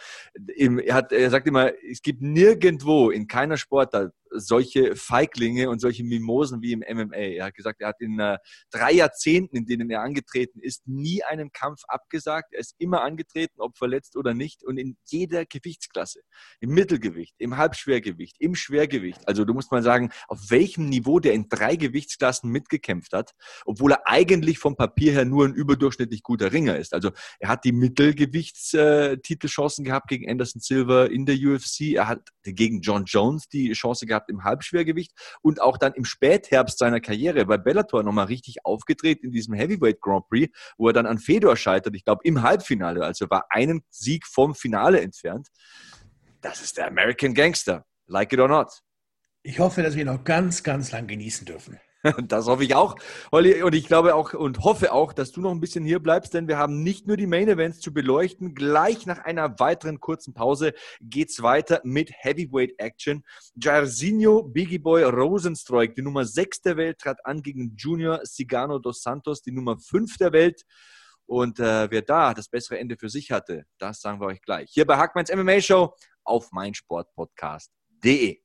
Er, hat, er sagt immer, es gibt nirgendwo in keiner Sportart solche Feiglinge und solche Mimosen wie im MMA. Er hat gesagt, er hat in äh, drei Jahrzehnten, in denen er angetreten ist, nie einen Kampf abgesagt. Er ist immer angetreten, ob verletzt oder nicht und in jeder Gewichtsklasse. Im Mittelgewicht, im Halbschwergewicht, im Schwergewicht. Also du musst mal sagen, auf welchem Niveau der in drei Gewichtsklassen mitgekämpft hat, obwohl er eigentlich vom Papier her nur ein überdurchschnittlich guter Ringer ist. Also er hat die Mittelgewichtstitelchancen gehabt gegen Anderson Silva in der UFC. Er hat gegen John Jones die Chance gehabt, gehabt im Halbschwergewicht und auch dann im Spätherbst seiner Karriere bei Bellator nochmal richtig aufgedreht in diesem Heavyweight Grand Prix, wo er dann an Fedor scheitert, ich glaube im Halbfinale, also war einen Sieg vom Finale entfernt. Das ist der American Gangster, like it or not. Ich hoffe, dass wir ihn noch ganz, ganz lang genießen dürfen. Das hoffe ich auch, Holly. Und ich glaube auch und hoffe auch, dass du noch ein bisschen hier bleibst, denn wir haben nicht nur die Main Events zu beleuchten. Gleich nach einer weiteren kurzen Pause geht's weiter mit Heavyweight Action. Jairzinho Biggie Boy Rosenstreuk, die Nummer 6 der Welt, trat an gegen Junior Sigano dos Santos, die Nummer 5 der Welt. Und äh, wer da das bessere Ende für sich hatte, das sagen wir euch gleich. Hier bei Hackmans MMA Show auf meinsportpodcast.de.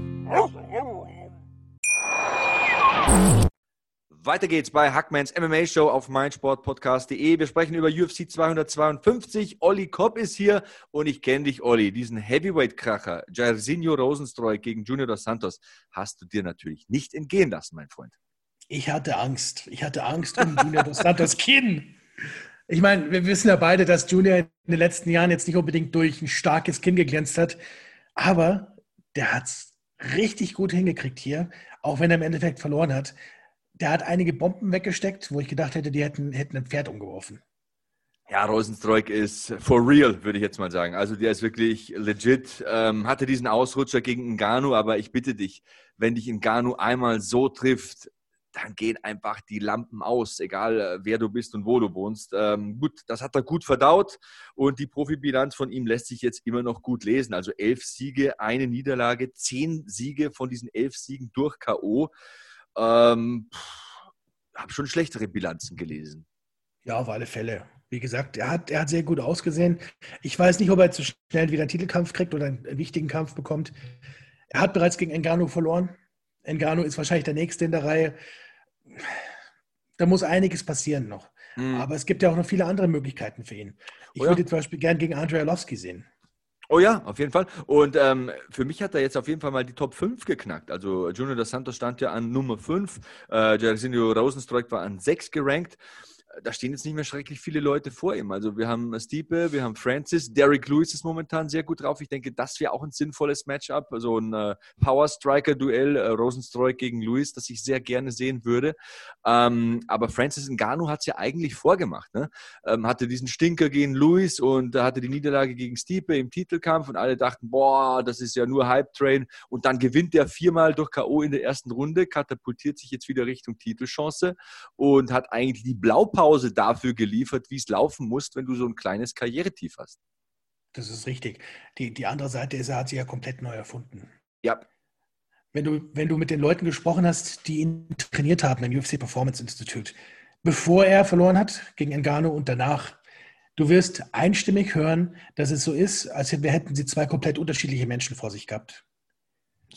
Weiter geht's bei Hackmans MMA Show auf meinsportpodcast.de. Wir sprechen über UFC 252. Olli Kopp ist hier und ich kenne dich, Olli. Diesen Heavyweight-Kracher, Jairzinho Rosenstreu gegen Junior dos Santos, hast du dir natürlich nicht entgehen lassen, mein Freund. Ich hatte Angst. Ich hatte Angst um Junior dos Santos Kinn. Ich meine, wir wissen ja beide, dass Junior in den letzten Jahren jetzt nicht unbedingt durch ein starkes Kinn geglänzt hat, aber der hat es richtig gut hingekriegt hier, auch wenn er im Endeffekt verloren hat der hat einige Bomben weggesteckt, wo ich gedacht hätte, die hätten, hätten ein Pferd umgeworfen. Ja, Rosenstreuk ist for real, würde ich jetzt mal sagen. Also der ist wirklich legit. Ähm, hatte diesen Ausrutscher gegen Ngannou, aber ich bitte dich, wenn dich Ngannou einmal so trifft, dann gehen einfach die Lampen aus, egal äh, wer du bist und wo du wohnst. Ähm, gut, das hat er gut verdaut und die Profibilanz von ihm lässt sich jetzt immer noch gut lesen. Also elf Siege, eine Niederlage, zehn Siege von diesen elf Siegen durch K.O. Ähm, habe schon schlechtere Bilanzen gelesen. Ja, auf alle Fälle. Wie gesagt, er hat, er hat sehr gut ausgesehen. Ich weiß nicht, ob er zu schnell wieder einen Titelkampf kriegt oder einen wichtigen Kampf bekommt. Er hat bereits gegen Engano verloren. Engano ist wahrscheinlich der Nächste in der Reihe. Da muss einiges passieren noch. Mhm. Aber es gibt ja auch noch viele andere Möglichkeiten für ihn. Ich oh ja. würde zum Beispiel gern gegen Andrei Arlovski sehen. Oh ja, auf jeden Fall. Und ähm, für mich hat er jetzt auf jeden Fall mal die Top 5 geknackt. Also Junior dos Santos stand ja an Nummer 5, äh, Jairzinho Rosenstreuk war an 6 gerankt. Da stehen jetzt nicht mehr schrecklich viele Leute vor ihm. Also wir haben Stiepe, wir haben Francis, Derek Lewis ist momentan sehr gut drauf. Ich denke, das wäre auch ein sinnvolles Matchup, so also ein äh, Power Striker Duell äh, Rosenstreuk gegen Lewis, das ich sehr gerne sehen würde. Ähm, aber Francis Ngannou hat es ja eigentlich vorgemacht. Ne? Ähm, hatte diesen Stinker gegen Lewis und hatte die Niederlage gegen Stiepe im Titelkampf und alle dachten, boah, das ist ja nur Hype Train. Und dann gewinnt er viermal durch K.O. in der ersten Runde, katapultiert sich jetzt wieder Richtung Titelchance und hat eigentlich die Blaupause Blaupause dafür geliefert, wie es laufen muss, wenn du so ein kleines Karrieretief hast. Das ist richtig. Die, die andere Seite ist, er hat sich ja komplett neu erfunden. Ja. Wenn du, wenn du mit den Leuten gesprochen hast, die ihn trainiert haben im UFC Performance Institute, bevor er verloren hat gegen Engano und danach, du wirst einstimmig hören, dass es so ist, als hätten sie zwei komplett unterschiedliche Menschen vor sich gehabt.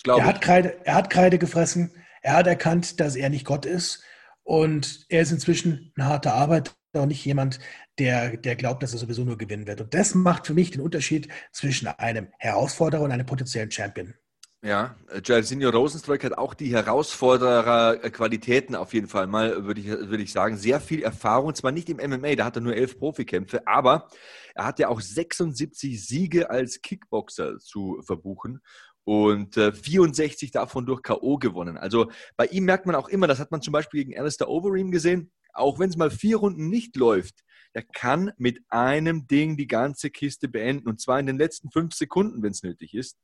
Er hat, Kreide, er hat Kreide gefressen, er hat erkannt, dass er nicht Gott ist und er ist inzwischen ein harter Arbeiter und nicht jemand, der, der glaubt, dass er sowieso nur gewinnen wird. Und das macht für mich den Unterschied zwischen einem Herausforderer und einem potenziellen Champion. Ja, Jairzinho Rosenstreuk hat auch die Herausforderer-Qualitäten auf jeden Fall mal, würde ich, würde ich sagen. Sehr viel Erfahrung, zwar nicht im MMA, da hat er nur elf Profikämpfe, aber er hat ja auch 76 Siege als Kickboxer zu verbuchen und äh, 64 davon durch K.O. gewonnen. Also bei ihm merkt man auch immer, das hat man zum Beispiel gegen Alistair Overeem gesehen, auch wenn es mal vier Runden nicht läuft, er kann mit einem Ding die ganze Kiste beenden und zwar in den letzten fünf Sekunden, wenn es nötig ist.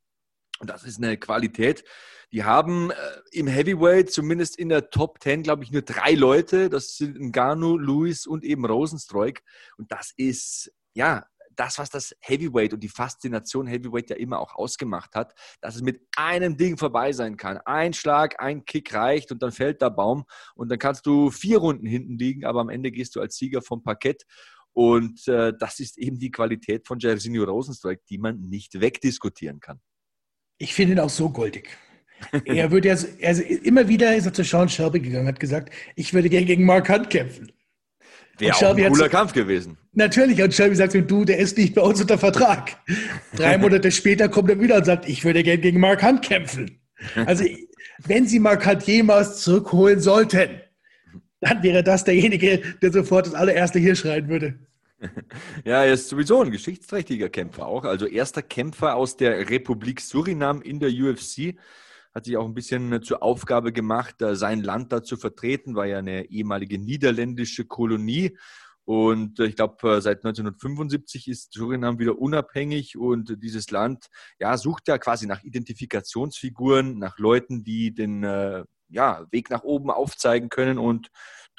Und das ist eine Qualität. Die haben äh, im Heavyweight, zumindest in der Top 10, glaube ich, nur drei Leute. Das sind Ngannou, Lewis und eben Rosenstreuk. Und das ist, ja, das, was das Heavyweight und die Faszination Heavyweight ja immer auch ausgemacht hat, dass es mit einem Ding vorbei sein kann. Ein Schlag, ein Kick reicht und dann fällt der Baum und dann kannst du vier Runden hinten liegen, aber am Ende gehst du als Sieger vom Parkett. Und äh, das ist eben die Qualität von Jairzinho Rosenstrike, die man nicht wegdiskutieren kann. Ich finde ihn auch so goldig. er würde ja, also immer wieder ist er zu Sean Shelby gegangen, hat gesagt, ich würde gerne gegen Mark Hunt kämpfen. Wäre auch ein cooler Kampf gewesen. Natürlich. Und Shelby sagt, du, der ist nicht bei uns unter Vertrag. Drei Monate später kommt er wieder und sagt, ich würde gerne gegen Mark Hunt kämpfen. Also, wenn sie Mark Hunt jemals zurückholen sollten, dann wäre das derjenige, der sofort das allererste hier schreien würde. Ja, er ist sowieso ein geschichtsträchtiger Kämpfer auch. Also erster Kämpfer aus der Republik Surinam in der UFC hat sich auch ein bisschen äh, zur Aufgabe gemacht, äh, sein Land da zu vertreten, war ja eine ehemalige niederländische Kolonie. Und äh, ich glaube, seit 1975 ist Surinam wieder unabhängig und dieses Land ja, sucht ja quasi nach Identifikationsfiguren, nach Leuten, die den ja, Weg nach oben aufzeigen können. Und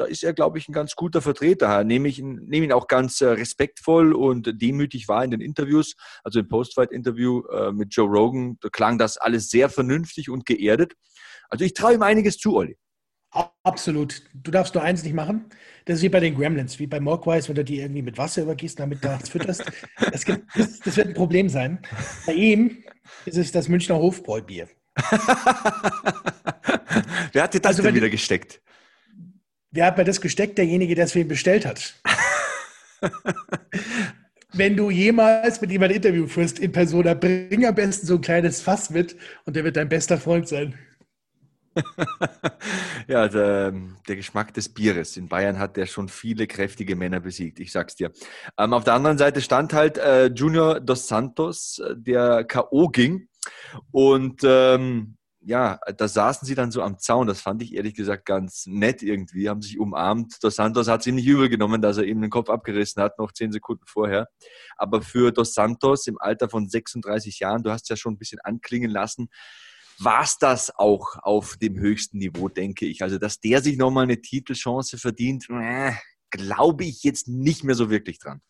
da ist er, glaube ich, ein ganz guter Vertreter. Nehme, ich, nehme ihn auch ganz äh, respektvoll und demütig wahr in den Interviews. Also im Postfight-Interview äh, mit Joe Rogan, da klang das alles sehr vernünftig und geerdet. Also ich traue ihm einiges zu, Olli. Absolut. Du darfst nur eins nicht machen. Das ist wie bei den Gremlins, wie bei Mogwais, wenn du die irgendwie mit Wasser übergießt, damit du das fütterst. Das, gibt, das, das, wird ein Problem sein. Bei ihm ist es das Münchner Hofbräubier. Wer hat dir das also, denn wieder gesteckt? Wer hat mir das gesteckt? Derjenige, der es für ihn bestellt hat. Wenn du jemals mit jemandem ein Interview führst in Persona, bring am besten so ein kleines Fass mit und der wird dein bester Freund sein. ja, der, der, Geschmack des Bieres. In Bayern hat der schon viele kräftige Männer besiegt, ich sag's dir. Ähm, auf der anderen Seite stand halt äh, Junior dos Santos, äh, der K.O. ging. Und ähm, ja, da saßen sie dann so am Zaun. Das fand ich ehrlich gesagt ganz nett irgendwie. Haben sich umarmt. Dos Santos hat sich nicht übel genommen, dass er ihm den Kopf abgerissen hat, noch zehn Sekunden vorher. Aber für Dos Santos im Alter von 36 Jahren, du hast es ja schon ein bisschen anklingen lassen, war es das auch auf dem höchsten Niveau, denke ich. Also, dass der sich nochmal eine Titelchance verdient, äh, glaube ich jetzt nicht mehr so wirklich dran.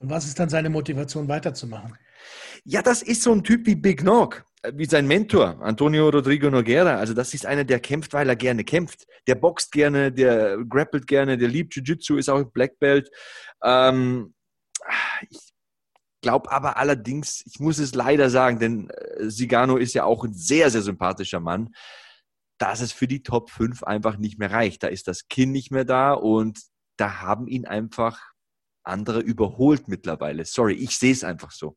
Und was ist dann seine Motivation weiterzumachen? Ja, das ist so ein Typ wie Big Nog wie sein Mentor, Antonio Rodrigo Noguera. Also das ist einer, der kämpft, weil er gerne kämpft. Der boxt gerne, der grappelt gerne, der liebt Jiu-Jitsu, ist auch Black Belt. Ähm, ich glaube aber allerdings, ich muss es leider sagen, denn äh, Sigano ist ja auch ein sehr, sehr sympathischer Mann, dass es für die Top 5 einfach nicht mehr reicht. Da ist das Kinn nicht mehr da und da haben ihn einfach andere überholt mittlerweile. Sorry, ich sehe es einfach so.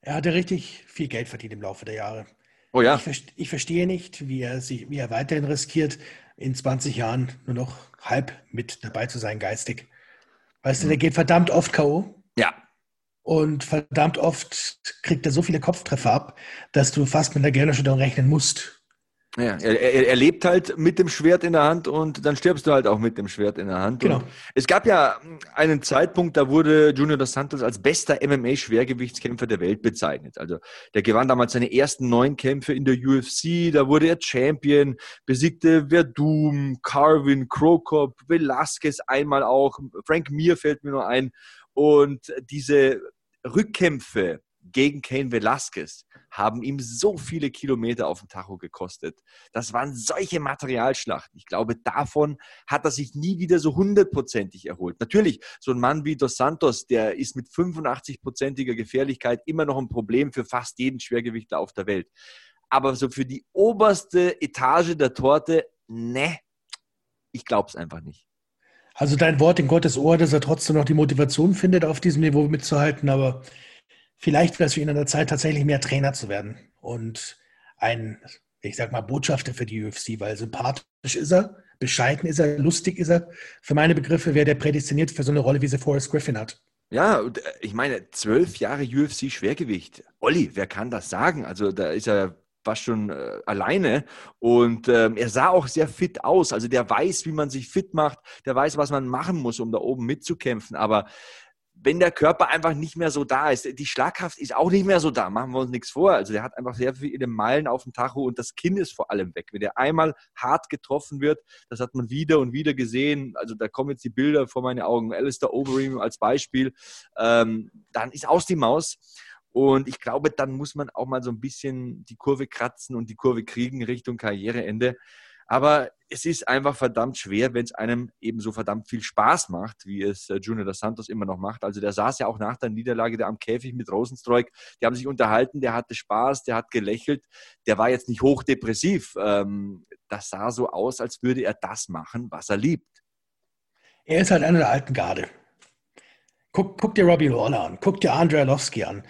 Er hatte richtig viel Geld verdient im Laufe der Jahre. Oh ja. Ich, ich verstehe nicht, wie er, sich, wie er weiterhin riskiert, in 20 Jahren nur noch halb mit dabei zu sein, geistig. Weißt du, der geht verdammt oft K.O. Ja. Und verdammt oft kriegt er so viele Kopftreffer ab, dass du fast mit einer Gehirnerschütterung rechnen musst. Ja, er, er, lebt halt mit dem Schwert in der Hand und dann stirbst du halt auch mit dem Schwert in der Hand. Genau. Und es gab ja einen Zeitpunkt, da wurde Junior dos Santos als bester MMA-Schwergewichtskämpfer der Welt bezeichnet. Also der gewann damals seine ersten neun Kämpfe in der UFC, da wurde er Champion, besiegte Verdum, Carvin, Krokop, Velasquez einmal auch, Frank Mir fällt mir nur ein. Und diese Rückkämpfe gegen Kane Velasquez haben ihm so viele Kilometer auf dem Tacho gekostet. Das waren solche Materialschlachten. Ich glaube, davon hat er sich nie wieder so hundertprozentig erholt. Natürlich, so ein Mann wie Dos Santos, der ist mit 85-prozentiger Gefährlichkeit immer noch ein Problem für fast jeden Schwergewichter auf der Welt. Aber so für die oberste Etage der Torte, ne, ich glaube es einfach nicht. Also dein Wort in Gottes Ohr, dass er trotzdem noch die Motivation findet, auf diesem Niveau mitzuhalten, aber vielleicht wäre es für ihn an der Zeit, tatsächlich mehr Trainer zu werden und ein, ich sag mal, Botschafter für die UFC, weil sympathisch ist er, bescheiden ist er, lustig ist er. Für meine Begriffe wäre der prädestiniert für so eine Rolle, wie sie Forrest Griffin hat. Ja, äh, ich meine, zwölf Jahre UFC Schwergewicht. Olli, wer kann das sagen? Also da ist er fast schon äh, alleine und ähm, er sah auch sehr fit aus. Also der weiß, wie man sich fit macht, der weiß, was man machen muss, um da oben mitzukämpfen. Aber wenn der Körper einfach nicht mehr so da ist, die Schlagkraft ist auch nicht mehr so da, machen wir uns nichts vor. Also der hat einfach sehr viele Meilen auf dem Tacho und das Kinn ist vor allem weg. Wenn der einmal hart getroffen wird, das hat man wieder und wieder gesehen. Also da kommen jetzt die Bilder vor meine Augen. Alistair Overeem als Beispiel. Ähm, dann ist aus die Maus. Und ich glaube, dann muss man auch mal so ein bisschen die Kurve kratzen und die Kurve kriegen Richtung Karriereende. Aber es ist einfach verdammt schwer, wenn es einem eben so verdammt viel Spaß macht, wie es äh, Junior dos Santos immer noch macht. Also der saß ja auch nach der Niederlage da am Käfig mit Rosenstreuk. Die haben sich unterhalten, der hatte Spaß, der hat gelächelt. Der war jetzt nicht hochdepressiv. Ähm, das sah so aus, als würde er das machen, was er liebt. Er ist halt einer der alten Garde. Guck, guck dir Robbie Lawler an, guck dir Andrei Arlovski an.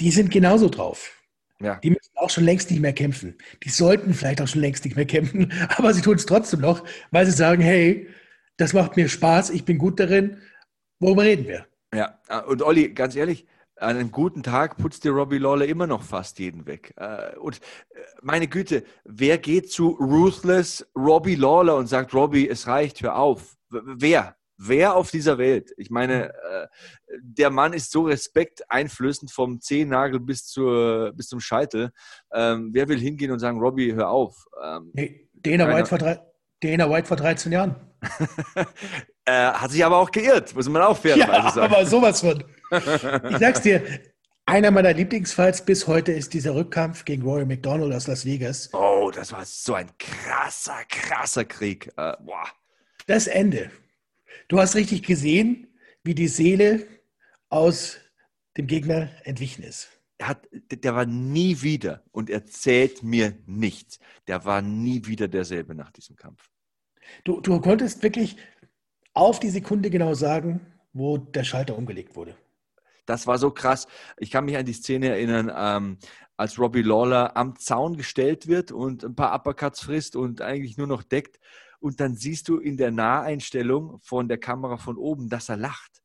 Die sind genauso drauf. Ja. Die müssen auch schon längst nicht mehr kämpfen. Die sollten vielleicht auch schon längst nicht mehr kämpfen, aber sie tun es trotzdem noch, weil sie sagen, hey, das macht mir Spaß, ich bin gut darin, worüber reden wir? Ja, und Olli, ganz ehrlich, an einem guten Tag putzt dir Robbie Lawler immer noch fast jeden weg. Äh, und äh, meine Güte, wer geht zu Ruthless Robbie Lawler und sagt, Robbie, es reicht, hör auf? Wer? Wer auf dieser Welt? Ich meine, äh, der Mann ist so respekteinflößend vom Zehennagel bis, zur, bis zum Scheitel. Ähm, wer will hingehen und sagen, Robbie, hör auf? Ähm, hey, Dana, White vor drei, Dana White vor 13 Jahren. äh, hat sich aber auch geirrt, muss man auch fairerweise ja, sagen. aber sowas von. Ich sag's dir, einer meiner Lieblingsfights bis heute ist dieser Rückkampf gegen Roy McDonald aus Las Vegas. Oh, das war so ein krasser, krasser Krieg. Äh. Das Ende. Du hast richtig gesehen, wie die Seele aus dem Gegner entwichen ist. Er hat, der war nie wieder, und erzählt mir nichts, der war nie wieder derselbe nach diesem Kampf. Du, du konntest wirklich auf die Sekunde genau sagen, wo der Schalter umgelegt wurde. Das war so krass. Ich kann mich an die Szene erinnern, ähm, als Robbie Lawler am Zaun gestellt wird und ein paar Uppercuts frisst und eigentlich nur noch deckt und dann siehst du in der Naheinstellung von der Kamera von oben, dass er lacht.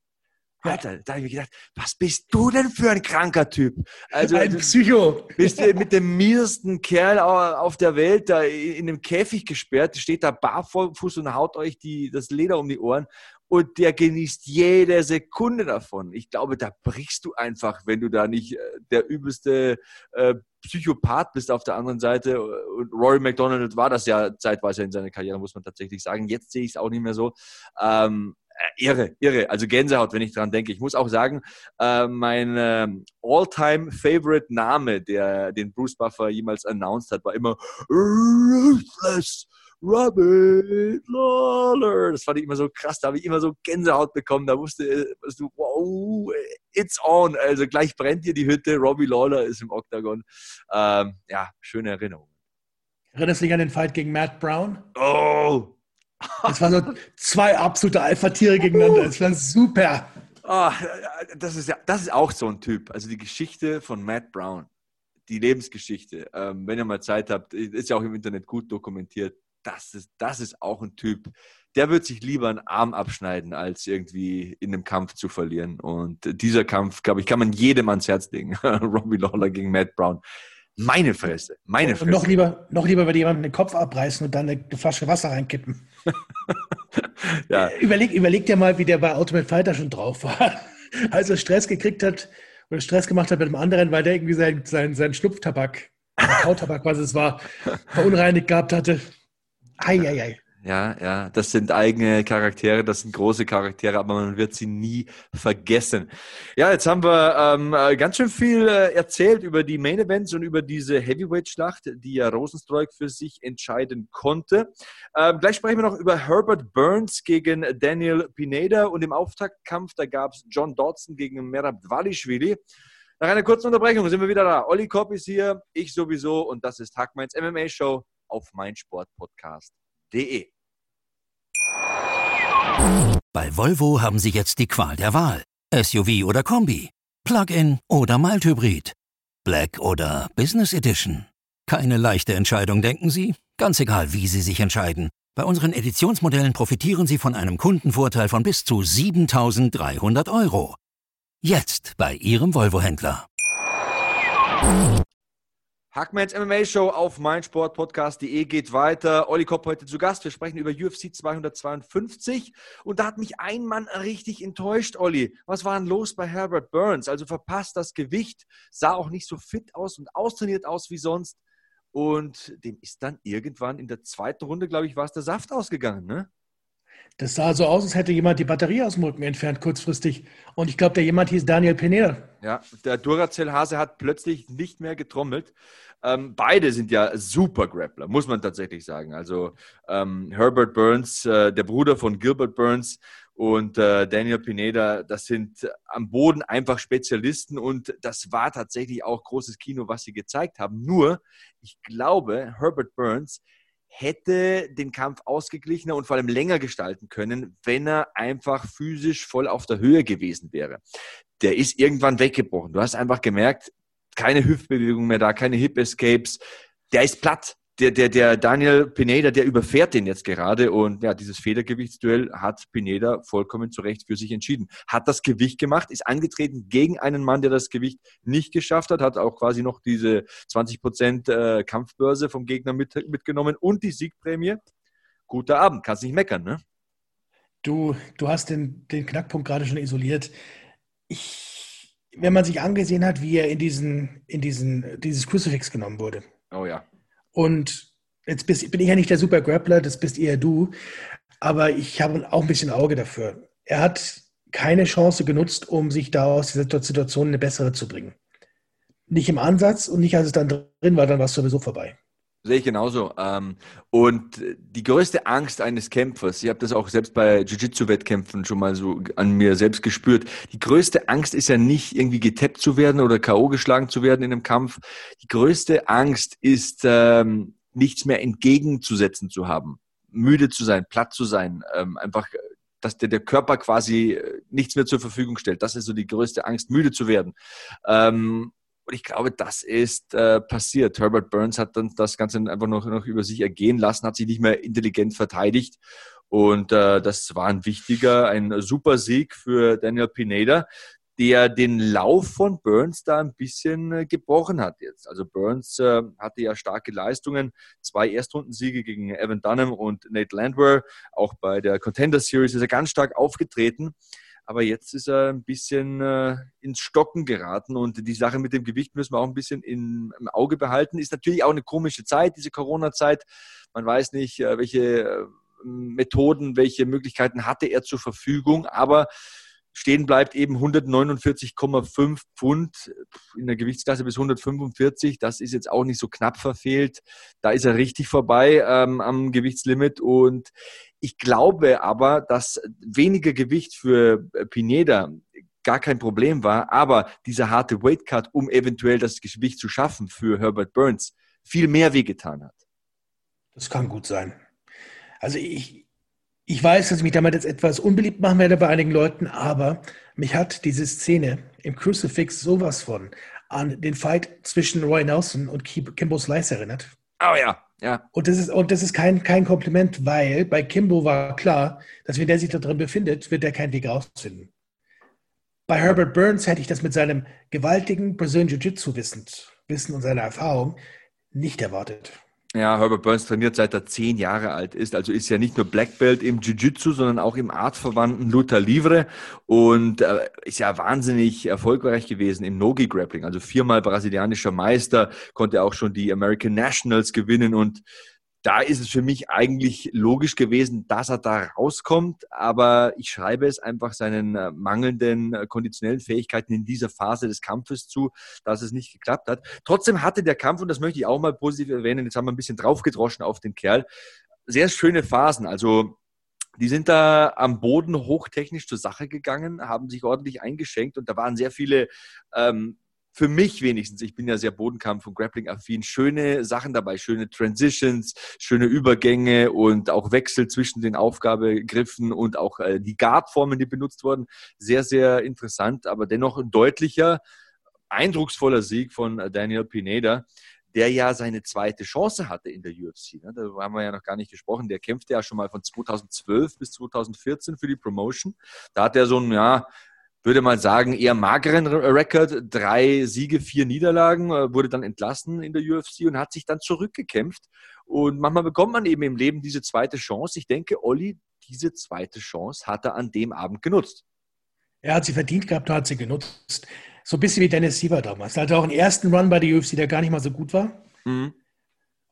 Alter, da habe ich gedacht, was bist du denn für ein kranker Typ? Also ein Psycho. Bist du mit dem miesesten Kerl auf der Welt da in einem Käfig gesperrt, steht da barfuß und haut euch die, das Leder um die Ohren und der genießt jede Sekunde davon. Ich glaube, da brichst du einfach, wenn du da nicht äh, der übelste äh, Psychopath bist auf der anderen Seite. Und Rory McDonald war das ja zeitweise in seiner Karriere, muss man tatsächlich sagen. Jetzt sehe ich es auch nicht mehr so. Ähm, äh, irre, irre. Also Gänsehaut, wenn ich dran denke. Ich muss auch sagen, äh, mein äh, All-Time-Favorite-Name, der den Bruce Buffer jemals announced hat, war immer Ruthless Robbie Lawler. Das fand ich immer so krass. Da habe ich immer so Gänsehaut bekommen. Da wusste ich, wow, it's on. Also gleich brennt hier die Hütte. Robbie Lawler ist im Oktagon. Ähm, ja, schöne Erinnerung. Erinnerst du dich an den Fight gegen Matt Brown? Oh! Das waren so zwei absolute Alpha-Tiere gegeneinander. Das war super. Oh, das, ist ja, das ist auch so ein Typ. Also die Geschichte von Matt Brown, die Lebensgeschichte. Ähm, wenn ihr mal Zeit habt, ist ja auch im Internet gut dokumentiert das ist, das ist auch ein Typ, der wird sich lieber einen Arm abschneiden, als irgendwie in einem Kampf zu verlieren. Und dieser Kampf, glaube ich, kann man jedem ans Herz legen. Robbie Lawler gegen Matt Brown. Meine Fresse, meine Fresse. Und noch lieber, noch lieber bei jemandem den Kopf abreißen und dann eine Flasche Wasser reinkippen. ja. überleg, überleg dir mal, wie der bei Ultimate Fighter schon drauf war. Als er Stress gekriegt hat oder Stress gemacht hat mit dem anderen, weil der irgendwie seinen sein, sein Schnupftabak, Kautabak, was es war, verunreinigt gehabt hatte. Eieiei. Ei, ei. Ja, ja, das sind eigene Charaktere, das sind große Charaktere, aber man wird sie nie vergessen. Ja, jetzt haben wir ähm, äh, ganz schön viel äh, erzählt über die Main Events und über diese Heavyweight-Schlacht, die ja Rosenstreuk für sich entscheiden konnte. Ähm, gleich sprechen wir noch über Herbert Burns gegen Daniel Pineda und im Auftaktkampf, da gab es John Dodson gegen Merab Dvalishvili. Nach einer kurzen Unterbrechung sind wir wieder da. Olli Kopp ist hier, ich sowieso und das ist Hackmeins MMA Show auf meinsportpodcast.de. Bei Volvo haben Sie jetzt die Qual der Wahl. SUV oder Kombi, Plug-in oder Mild-Hybrid, Black oder Business Edition. Keine leichte Entscheidung, denken Sie? Ganz egal, wie Sie sich entscheiden. Bei unseren Editionsmodellen profitieren Sie von einem Kundenvorteil von bis zu 7300 Euro. Jetzt bei Ihrem Volvo-Händler. Hackmans MMA Show auf meinsportpodcast.de geht weiter. Olli Kopp heute zu Gast. Wir sprechen über UFC 252. Und da hat mich ein Mann richtig enttäuscht, Olli. Was war denn los bei Herbert Burns? Also verpasst das Gewicht, sah auch nicht so fit aus und austrainiert aus wie sonst. Und dem ist dann irgendwann in der zweiten Runde, glaube ich, war es der Saft ausgegangen, ne? Das sah so aus, als hätte jemand die Batterie aus dem Rücken entfernt, kurzfristig. Und ich glaube, der jemand hieß Daniel Pineda. Ja, der Duracell-Hase hat plötzlich nicht mehr getrommelt. Ähm, beide sind ja super Grappler, muss man tatsächlich sagen. Also ähm, Herbert Burns, äh, der Bruder von Gilbert Burns und äh, Daniel Pineda, das sind am Boden einfach Spezialisten und das war tatsächlich auch großes Kino, was sie gezeigt haben. Nur, ich glaube, Herbert Burns hätte den Kampf ausgeglichener und vor allem länger gestalten können, wenn er einfach physisch voll auf der Höhe gewesen wäre. Der ist irgendwann weggebrochen. Du hast einfach gemerkt, keine Hüftbewegung mehr da, keine Hip Escapes. Der ist platt der, der, der Daniel Pineda, der überfährt den jetzt gerade und ja, dieses Federgewichtsduell hat Pineda vollkommen zu Recht für sich entschieden. Hat das Gewicht gemacht, ist angetreten gegen einen Mann, der das Gewicht nicht geschafft hat, hat auch quasi noch diese 20 Prozent äh, Kampfbörse vom Gegner mit, mitgenommen und die Siegprämie. Guter Abend, kannst nicht meckern, ne? Du, du hast den, den Knackpunkt gerade schon isoliert. Ich, wenn man sich angesehen hat, wie er in diesen, in diesen, dieses Crucifix genommen wurde. Oh ja und jetzt bist, bin ich ja nicht der Super Grappler, das bist eher du. Aber ich habe auch ein bisschen Auge dafür. Er hat keine Chance genutzt, um sich da aus dieser Situation eine bessere zu bringen. Nicht im Ansatz und nicht als es dann drin war, dann war es sowieso vorbei. Sehe ich genauso. Ähm, und die größte Angst eines Kämpfers, ich habe das auch selbst bei Jiu-Jitsu-Wettkämpfen schon mal so an mir selbst gespürt, die größte Angst ist ja nicht irgendwie getappt zu werden oder K.O. geschlagen zu werden in einem Kampf. Die größte Angst ist, ähm, nichts mehr entgegenzusetzen zu haben, müde zu sein, platt zu sein, ähm, einfach dass der, der Körper quasi nichts mehr zur Verfügung stellt. Das ist so die größte Angst, müde zu werden. Und ich glaube, das ist äh, passiert. Herbert Burns hat dann das Ganze einfach noch, noch über sich ergehen lassen, hat sich nicht mehr intelligent verteidigt. Und äh, das war ein wichtiger, ein super Sieg für Daniel Pineda, der den Lauf von Burns da ein bisschen äh, gebrochen hat jetzt. Also Burns äh, hatte ja starke Leistungen, zwei Erstrundensiege gegen Evan Dunham und Nate Landwehr. Auch bei der Contender Series ist er ganz stark aufgetreten. Aber jetzt ist er ein bisschen äh, ins Stocken geraten und die Sache mit dem Gewicht müssen wir auch ein bisschen in, im Auge behalten. Ist natürlich auch eine komische Zeit, diese Corona-Zeit. Man weiß nicht, äh, welche äh, Methoden, welche Möglichkeiten hatte er zur Verfügung, aber stehen bleibt eben 149,5 Pfund in der Gewichtsklasse bis 145. Das ist jetzt auch nicht so knapp verfehlt. Da ist er richtig vorbei ähm, am Gewichtslimit. Und ich glaube aber, dass weniger Gewicht für Pineda gar kein Problem war, aber dieser harte Weightcut, um eventuell das Gewicht zu schaffen für Herbert Burns, viel mehr wehgetan hat. Das kann gut sein. Also ich, ich weiß, dass ich mich damit jetzt etwas unbeliebt machen werde bei einigen Leuten, aber mich hat diese Szene im Crucifix sowas von an den Fight zwischen Roy Nelson und Kimbo Slice erinnert. Oh ja, Ja. Und das ist, und das ist kein, kein Kompliment, weil bei Kimbo war klar, dass wenn der sich da drin befindet, wird er keinen Weg rausfinden. Bei Herbert Burns hätte ich das mit seinem gewaltigen Brazilian Jiu-Jitsu-Wissen Wissen und seiner Erfahrung nicht erwartet. Ja, Herbert Burns trainiert seit er zehn Jahre alt ist. Also ist ja nicht nur Black Belt im Jiu-Jitsu, sondern auch im artverwandten Luther Livre und äh, ist ja wahnsinnig erfolgreich gewesen im Nogi Grappling. Also viermal brasilianischer Meister, konnte auch schon die American Nationals gewinnen und da ist es für mich eigentlich logisch gewesen, dass er da rauskommt, aber ich schreibe es einfach seinen äh, mangelnden äh, konditionellen Fähigkeiten in dieser Phase des Kampfes zu, dass es nicht geklappt hat. Trotzdem hatte der Kampf, und das möchte ich auch mal positiv erwähnen, jetzt haben wir ein bisschen draufgedroschen auf den Kerl, sehr schöne Phasen. Also die sind da am Boden hochtechnisch zur Sache gegangen, haben sich ordentlich eingeschenkt und da waren sehr viele ähm, für mich wenigstens, ich bin ja sehr Bodenkampf- und Grappling-affin, schöne Sachen dabei, schöne Transitions, schöne Übergänge und auch Wechsel zwischen den Aufgabegriffen und auch äh, die Guard-Formen, die benutzt wurden. Sehr, sehr interessant, aber dennoch ein deutlicher, eindrucksvoller Sieg von äh, Daniel Pineda der ja seine zweite Chance hatte in der UFC. Ne? Da haben wir ja noch gar nicht gesprochen. Der kämpfte ja schon mal von 2012 bis 2014 für die Promotion. Da hat er so ein, ja, würde mal sagen, eher mageren Rekord. Drei Siege, vier Niederlagen, äh, wurde dann entlassen in der UFC und hat sich dann zurückgekämpft. Und manchmal bekommt man eben im Leben diese zweite Chance. Ich denke, Olli, diese zweite Chance hat er an dem Abend genutzt. Er hat sie verdient gehabt, er hat sie genutzt. So ein bisschen wie Dennis Siever damals. Er hatte auch einen ersten Run bei der UFC, der gar nicht mal so gut war. Mhm.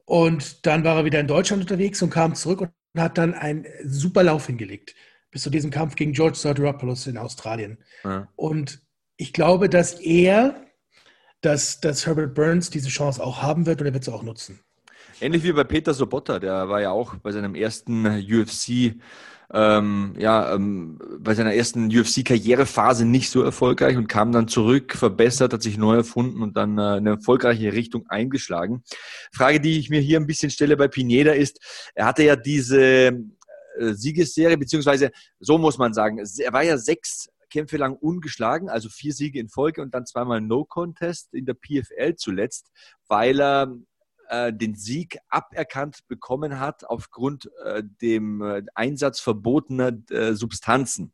Und dann war er wieder in Deutschland unterwegs und kam zurück und hat dann einen super Lauf hingelegt bis zu diesem Kampf gegen George Soteropoulos in Australien. Ja. Und ich glaube, dass er, dass, dass Herbert Burns diese Chance auch haben wird und er wird sie auch nutzen. Ähnlich wie bei Peter Sobotta, der war ja auch bei seinem ersten UFC, ähm, ja, ähm, bei seiner ersten UFC-Karrierephase nicht so erfolgreich und kam dann zurück, verbessert, hat sich neu erfunden und dann äh, eine erfolgreiche Richtung eingeschlagen. Frage, die ich mir hier ein bisschen stelle bei Pineda ist, er hatte ja diese Siegesserie, beziehungsweise so muss man sagen, er war ja sechs Kämpfe lang ungeschlagen, also vier Siege in Folge und dann zweimal No Contest in der PFL zuletzt, weil er äh, den Sieg aberkannt bekommen hat aufgrund äh, dem äh, Einsatz verbotener äh, Substanzen.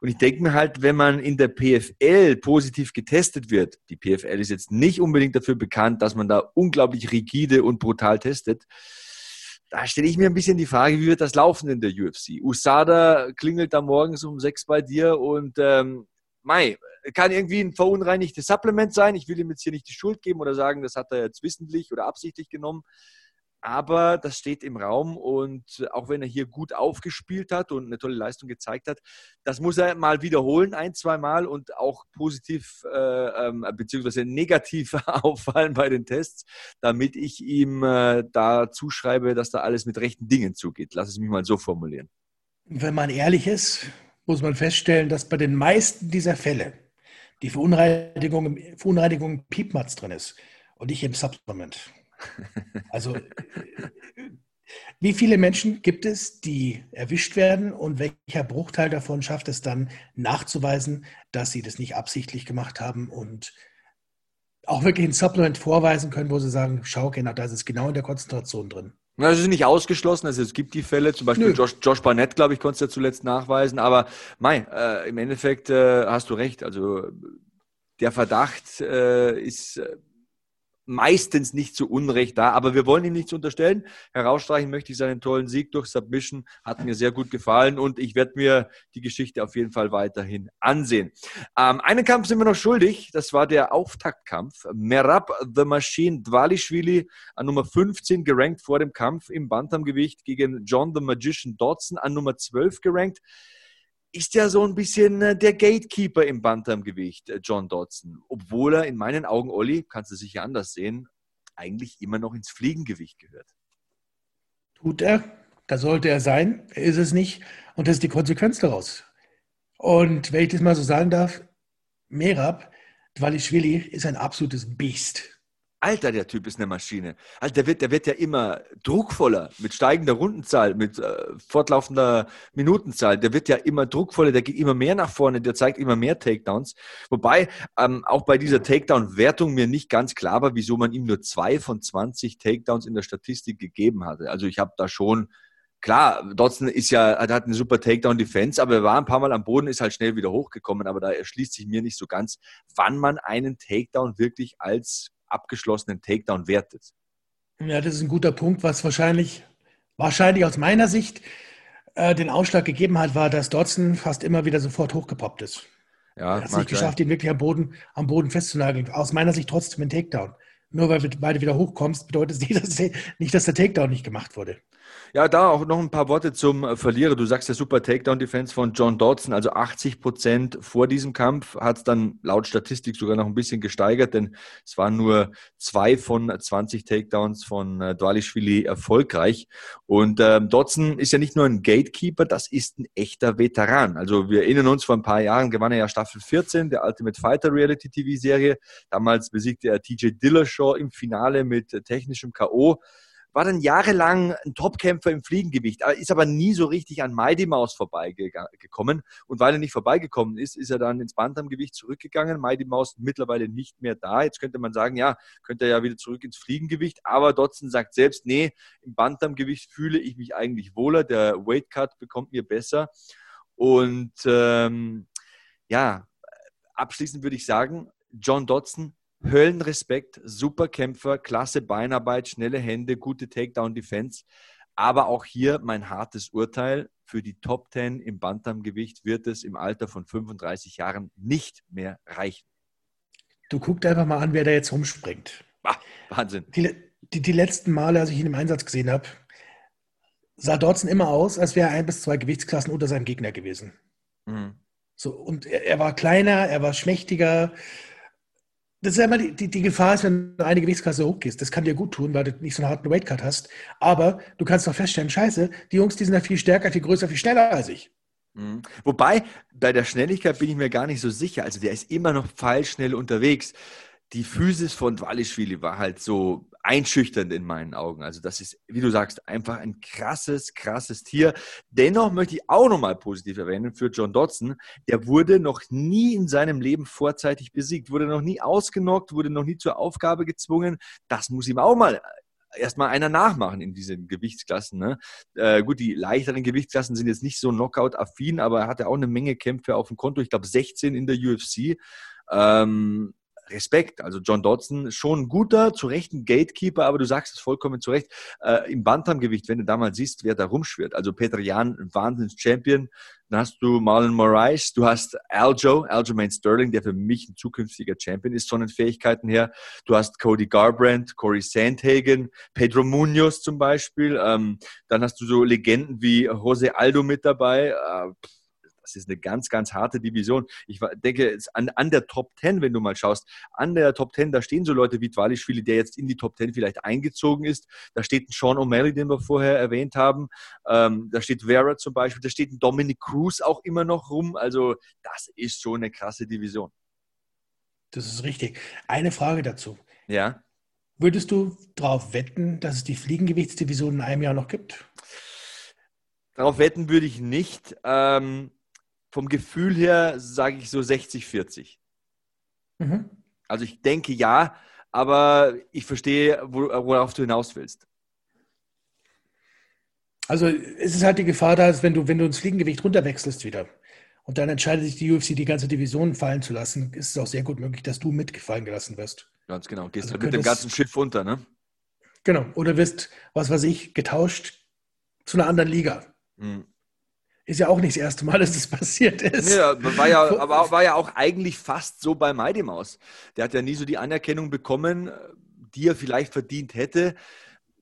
Und ich denke mir halt, wenn man in der PFL positiv getestet wird, die PFL ist jetzt nicht unbedingt dafür bekannt, dass man da unglaublich rigide und brutal testet, da stelle ich mir ein bisschen die Frage, wie wird das laufen in der UFC? USADA klingelt da morgens um sechs bei dir und ähm, Mai, kann irgendwie ein verunreinigtes Supplement sein. Ich will ihm jetzt hier nicht die Schuld geben oder sagen, das hat er jetzt wissentlich oder absichtlich genommen aber das steht im Raum und auch wenn er hier gut aufgespielt hat und eine tolle Leistung gezeigt hat, das muss er mal wiederholen, ein, zwei Mal und auch positiv äh, ähm, beziehungsweise negativ auffallen bei den Tests, damit ich ihm äh, da zuschreibe, dass da alles mit rechten Dingen zugeht. Lass es mich mal so formulieren. Wenn man ehrlich ist, muss man feststellen, dass bei den meisten dieser Fälle die Verunreinigung, Verunreinigung im Piepmatz drin ist und nicht im Supplement. Also, wie viele Menschen gibt es, die erwischt werden und welcher Bruchteil davon schafft es dann nachzuweisen, dass sie das nicht absichtlich gemacht haben und auch wirklich ein Supplement vorweisen können, wo sie sagen, schau, genau, da ist es genau in der Konzentration drin. Das ist nicht ausgeschlossen. Also es gibt die Fälle, zum Beispiel Josh, Josh Barnett, glaube ich, konntest du ja zuletzt nachweisen. Aber Mai, äh, im Endeffekt äh, hast du recht. Also der Verdacht äh, ist äh, meistens nicht zu Unrecht da, aber wir wollen ihm nichts unterstellen. Herausstreichen möchte ich seinen tollen Sieg durch Submission, hat mir sehr gut gefallen und ich werde mir die Geschichte auf jeden Fall weiterhin ansehen. Ähm, einen Kampf sind wir noch schuldig, das war der Auftaktkampf. Merab the Machine Dvalishvili an Nummer 15 gerankt vor dem Kampf im Bantamgewicht gegen John the Magician Dodson an Nummer 12 gerankt ist ja so ein bisschen äh, der Gatekeeper im Bantamgewicht, äh, John Dodson. Obwohl er in meinen Augen, Olli, kannst du sicher anders sehen, eigentlich immer noch ins Fliegengewicht gehört. Tut er, da sollte er sein, ist es nicht. Und das ist die Konsequenz daraus. Und wenn ich das mal so sagen darf, Merab Dvalishvili ist ein absolutes Biest. Alter, der Typ ist eine Maschine. Also der wird, der wird ja immer druckvoller mit steigender Rundenzahl, mit äh, fortlaufender Minutenzahl. Der wird ja immer druckvoller, der geht immer mehr nach vorne, der zeigt immer mehr Takedowns. Wobei ähm, auch bei dieser Takedown-Wertung mir nicht ganz klar war, wieso man ihm nur zwei von 20 Takedowns in der Statistik gegeben hatte. Also ich habe da schon Klar, Dodson ist ja, hat eine super Takedown-Defense, aber er war ein paar Mal am Boden, ist halt schnell wieder hochgekommen, aber da erschließt sich mir nicht so ganz, wann man einen Takedown wirklich als abgeschlossenen Takedown wertet. Ja, das ist ein guter Punkt, was wahrscheinlich, wahrscheinlich aus meiner Sicht äh, den Ausschlag gegeben hat, war, dass Dodson fast immer wieder sofort hochgepoppt ist. Ja, er hat es nicht geschafft, ihn wirklich am Boden, am Boden festzunageln. Aus meiner Sicht trotzdem ein Takedown. Nur weil du beide wieder hochkommst, bedeutet es nicht, dass der Takedown nicht gemacht wurde. Ja, da auch noch ein paar Worte zum äh, Verlierer. Du sagst der super Takedown-Defense von John Dodson, also 80 Prozent vor diesem Kampf, hat es dann laut Statistik sogar noch ein bisschen gesteigert, denn es waren nur zwei von 20 Takedowns von äh, Dwalishvili erfolgreich. Und ähm, Dodson ist ja nicht nur ein Gatekeeper, das ist ein echter Veteran. Also wir erinnern uns, vor ein paar Jahren gewann er ja Staffel 14 der Ultimate Fighter Reality TV-Serie. Damals besiegte er TJ Dillashaw im Finale mit äh, technischem K.O war dann jahrelang ein Topkämpfer im Fliegengewicht, ist aber nie so richtig an Mighty Mouse vorbeigekommen. Und weil er nicht vorbeigekommen ist, ist er dann ins Bantamgewicht zurückgegangen. Mighty Mouse mittlerweile nicht mehr da. Jetzt könnte man sagen, ja, könnte er ja wieder zurück ins Fliegengewicht. Aber Dotson sagt selbst, nee, im Bantamgewicht fühle ich mich eigentlich wohler. Der Weight Cut bekommt mir besser. Und ähm, ja, abschließend würde ich sagen, John Dodson Höllenrespekt, super Kämpfer, klasse Beinarbeit, schnelle Hände, gute Takedown-Defense. Aber auch hier mein hartes Urteil. Für die Top 10 im Bantamgewicht wird es im Alter von 35 Jahren nicht mehr reichen. Du guckst einfach mal an, wer da jetzt rumspringt. Ah, Wahnsinn. Die, die, die, letzten Male, als ich ihn im Einsatz gesehen habe, sah Dodson immer aus, als wäre er ein bis zwei Gewichtsklassen unter seinem Gegner gewesen. Mhm. So, und er, er, war kleiner, er war schmächtiger, das ist immer die, die, die, Gefahr, ist, wenn du eine Gewichtsklasse hochgehst. Das kann dir gut tun, weil du nicht so einen harten Weightcut hast. Aber du kannst doch feststellen, scheiße, die Jungs, die sind ja viel stärker, viel größer, viel schneller als ich. Mhm. Wobei, bei der Schnelligkeit bin ich mir gar nicht so sicher. Also der ist immer noch pfeilschnell unterwegs. Die Physis von Dwalischwili war halt so einschüchternd in meinen Augen. Also das ist, wie du sagst, einfach ein krasses, krasses Tier. Dennoch möchte ich auch nochmal positiv erwähnen für John Dodson. Der wurde noch nie in seinem Leben vorzeitig besiegt, wurde noch nie ausgenockt, wurde noch nie zur Aufgabe gezwungen. Das muss ihm auch mal erstmal einer nachmachen in diesen Gewichtsklassen. Ne? Äh, gut, die leichteren Gewichtsklassen sind jetzt nicht so Knockout-affin, aber er hatte auch eine Menge Kämpfe auf dem Konto. Ich glaube 16 in der UFC. Ähm, Respekt. Also John Dodson, schon guter, zu Recht ein Gatekeeper, aber du sagst es vollkommen zu Recht. Äh, Im Bantamgewicht, wenn du da mal siehst, wer da rumschwirrt. Also Peter Jan, ein Wahnsinns-Champion. Dann hast du Marlon Moraes, du hast Aljo, Aljamain Sterling, der für mich ein zukünftiger Champion ist von den Fähigkeiten her. Du hast Cody Garbrandt, Corey Sandhagen, Pedro Munoz zum Beispiel. Ähm, dann hast du so Legenden wie Jose Aldo mit dabei. Äh, das ist eine ganz, ganz harte Division. Ich denke, an, an der Top 10, wenn du mal schaust, an der Top 10, da stehen so Leute wie Dwalischwili, der jetzt in die Top 10 vielleicht eingezogen ist. Da steht ein Sean O'Malley, den wir vorher erwähnt haben. Ähm, da steht Vera zum Beispiel. Da steht ein Dominic Cruz auch immer noch rum. Also, das ist schon eine krasse Division. Das ist richtig. Eine Frage dazu. Ja. Würdest du darauf wetten, dass es die Fliegengewichtsdivision in einem Jahr noch gibt? Darauf wetten würde ich nicht. Ähm, vom Gefühl her sage ich so 60, 40. Mhm. Also ich denke ja, aber ich verstehe, worauf du hinaus willst. Also es ist halt die Gefahr da, wenn du, wenn du ins Fliegengewicht runterwechselst wieder und dann entscheidet sich die UFC, die ganze Division fallen zu lassen, ist es auch sehr gut möglich, dass du mitgefallen gelassen wirst. Ganz genau. Gehst also halt mit dem ganzen Schiff unter, ne? Genau. Oder wirst, was weiß ich, getauscht zu einer anderen Liga. Mhm. Ist ja auch nicht das erste Mal, dass das passiert ist. Ja, war ja, aber war ja auch eigentlich fast so bei Mighty Mouse. Der hat ja nie so die Anerkennung bekommen, die er vielleicht verdient hätte.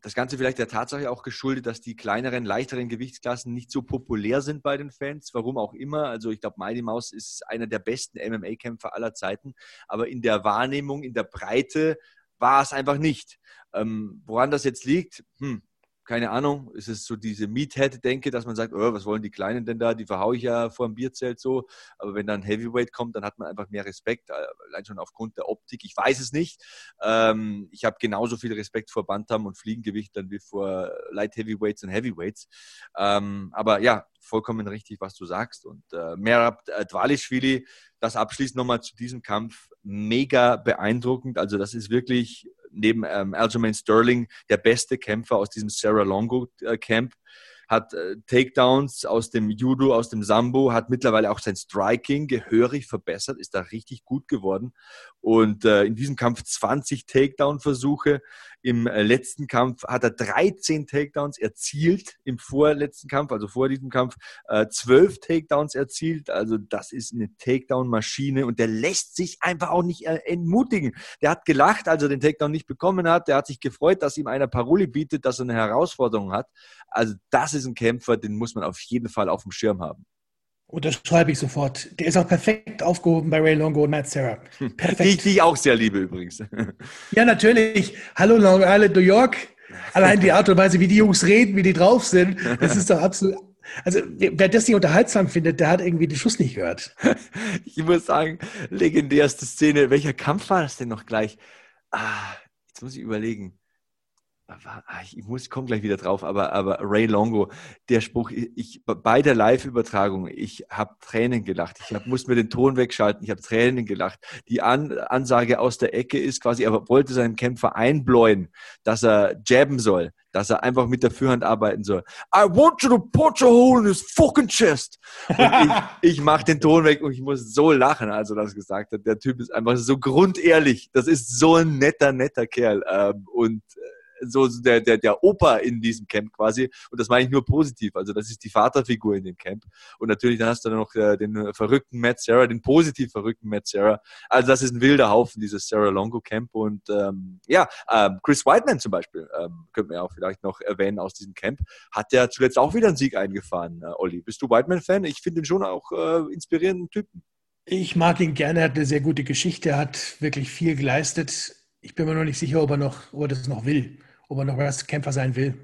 Das Ganze vielleicht der Tatsache auch geschuldet, dass die kleineren, leichteren Gewichtsklassen nicht so populär sind bei den Fans. Warum auch immer. Also ich glaube, Mighty Mouse ist einer der besten MMA-Kämpfer aller Zeiten. Aber in der Wahrnehmung, in der Breite war es einfach nicht. Ähm, woran das jetzt liegt, hm, keine Ahnung, ist es so diese Meathead-Denke, dass man sagt, oh, was wollen die Kleinen denn da? Die verhaue ich ja vor dem Bierzelt so. Aber wenn dann Heavyweight kommt, dann hat man einfach mehr Respekt, äh, allein schon aufgrund der Optik. Ich weiß es nicht. Ähm, ich habe genauso viel Respekt vor Bantam und Fliegengewichtern wie vor Light Heavyweights und Heavyweights. Ähm, aber ja, vollkommen richtig, was du sagst. Und äh, Merab Dvalishvili, das abschließend nochmal zu diesem Kampf, mega beeindruckend. Also das ist wirklich neben ähm, Aljamain Sterling der beste Kämpfer aus diesem Sarah Longo äh, Camp hat äh, Takedowns aus dem Judo, aus dem Sambo, hat mittlerweile auch sein Striking gehörig verbessert, ist da richtig gut geworden. Und äh, in diesem Kampf 20 Takedown-Versuche. Im äh, letzten Kampf hat er 13 Takedowns erzielt, im vorletzten Kampf, also vor diesem Kampf, äh, 12 Takedowns erzielt. Also das ist eine Takedown-Maschine und der lässt sich einfach auch nicht äh, entmutigen. Der hat gelacht, als er den Takedown nicht bekommen hat. Der hat sich gefreut, dass ihm einer Paroli bietet, dass er eine Herausforderung hat. Also das ist ein Kämpfer, den muss man auf jeden Fall auf dem Schirm haben. Unterschreibe ich sofort. Der ist auch perfekt aufgehoben bei Ray Longo und Matt Serra. Perfekt. Die, die ich auch sehr liebe übrigens. Ja, natürlich. Hallo Long Island, New York. Allein die Art und Weise, wie die Jungs reden, wie die drauf sind, das ist doch absolut. Also, wer das nicht unterhaltsam findet, der hat irgendwie den Schuss nicht gehört. Ich muss sagen, legendärste Szene. Welcher Kampf war das denn noch gleich? Ah, jetzt muss ich überlegen. Ah, ich muss, komme gleich wieder drauf, aber, aber Ray Longo, der Spruch, ich, bei der Live-Übertragung, ich habe Tränen gelacht. Ich hab, musste mir den Ton wegschalten, ich habe Tränen gelacht. Die An Ansage aus der Ecke ist quasi, er wollte seinem Kämpfer einbläuen, dass er jabben soll, dass er einfach mit der Führhand arbeiten soll. I want you to punch a hole in his fucking chest. Und ich, ich mache den Ton weg und ich muss so lachen, als er das gesagt hat. Der Typ ist einfach so grundehrlich. Das ist so ein netter, netter Kerl. Ähm, und äh, so der, der, der Opa in diesem Camp quasi. Und das meine ich nur positiv. Also das ist die Vaterfigur in dem Camp. Und natürlich dann hast du dann noch äh, den verrückten Matt Sarah, den positiv verrückten Matt Sarah. Also das ist ein wilder Haufen, dieses Sarah Longo Camp. Und ähm, ja, ähm, Chris Whiteman zum Beispiel, ähm, könnte man ja auch vielleicht noch erwähnen aus diesem Camp, hat ja zuletzt auch wieder einen Sieg eingefahren, äh, Olli. Bist du Whiteman-Fan? Ich finde ihn schon auch äh, inspirierenden Typen. Ich mag ihn gerne, er hat eine sehr gute Geschichte, hat wirklich viel geleistet. Ich bin mir noch nicht sicher, ob er, noch, ob er das noch will ob er noch Kämpfer sein will.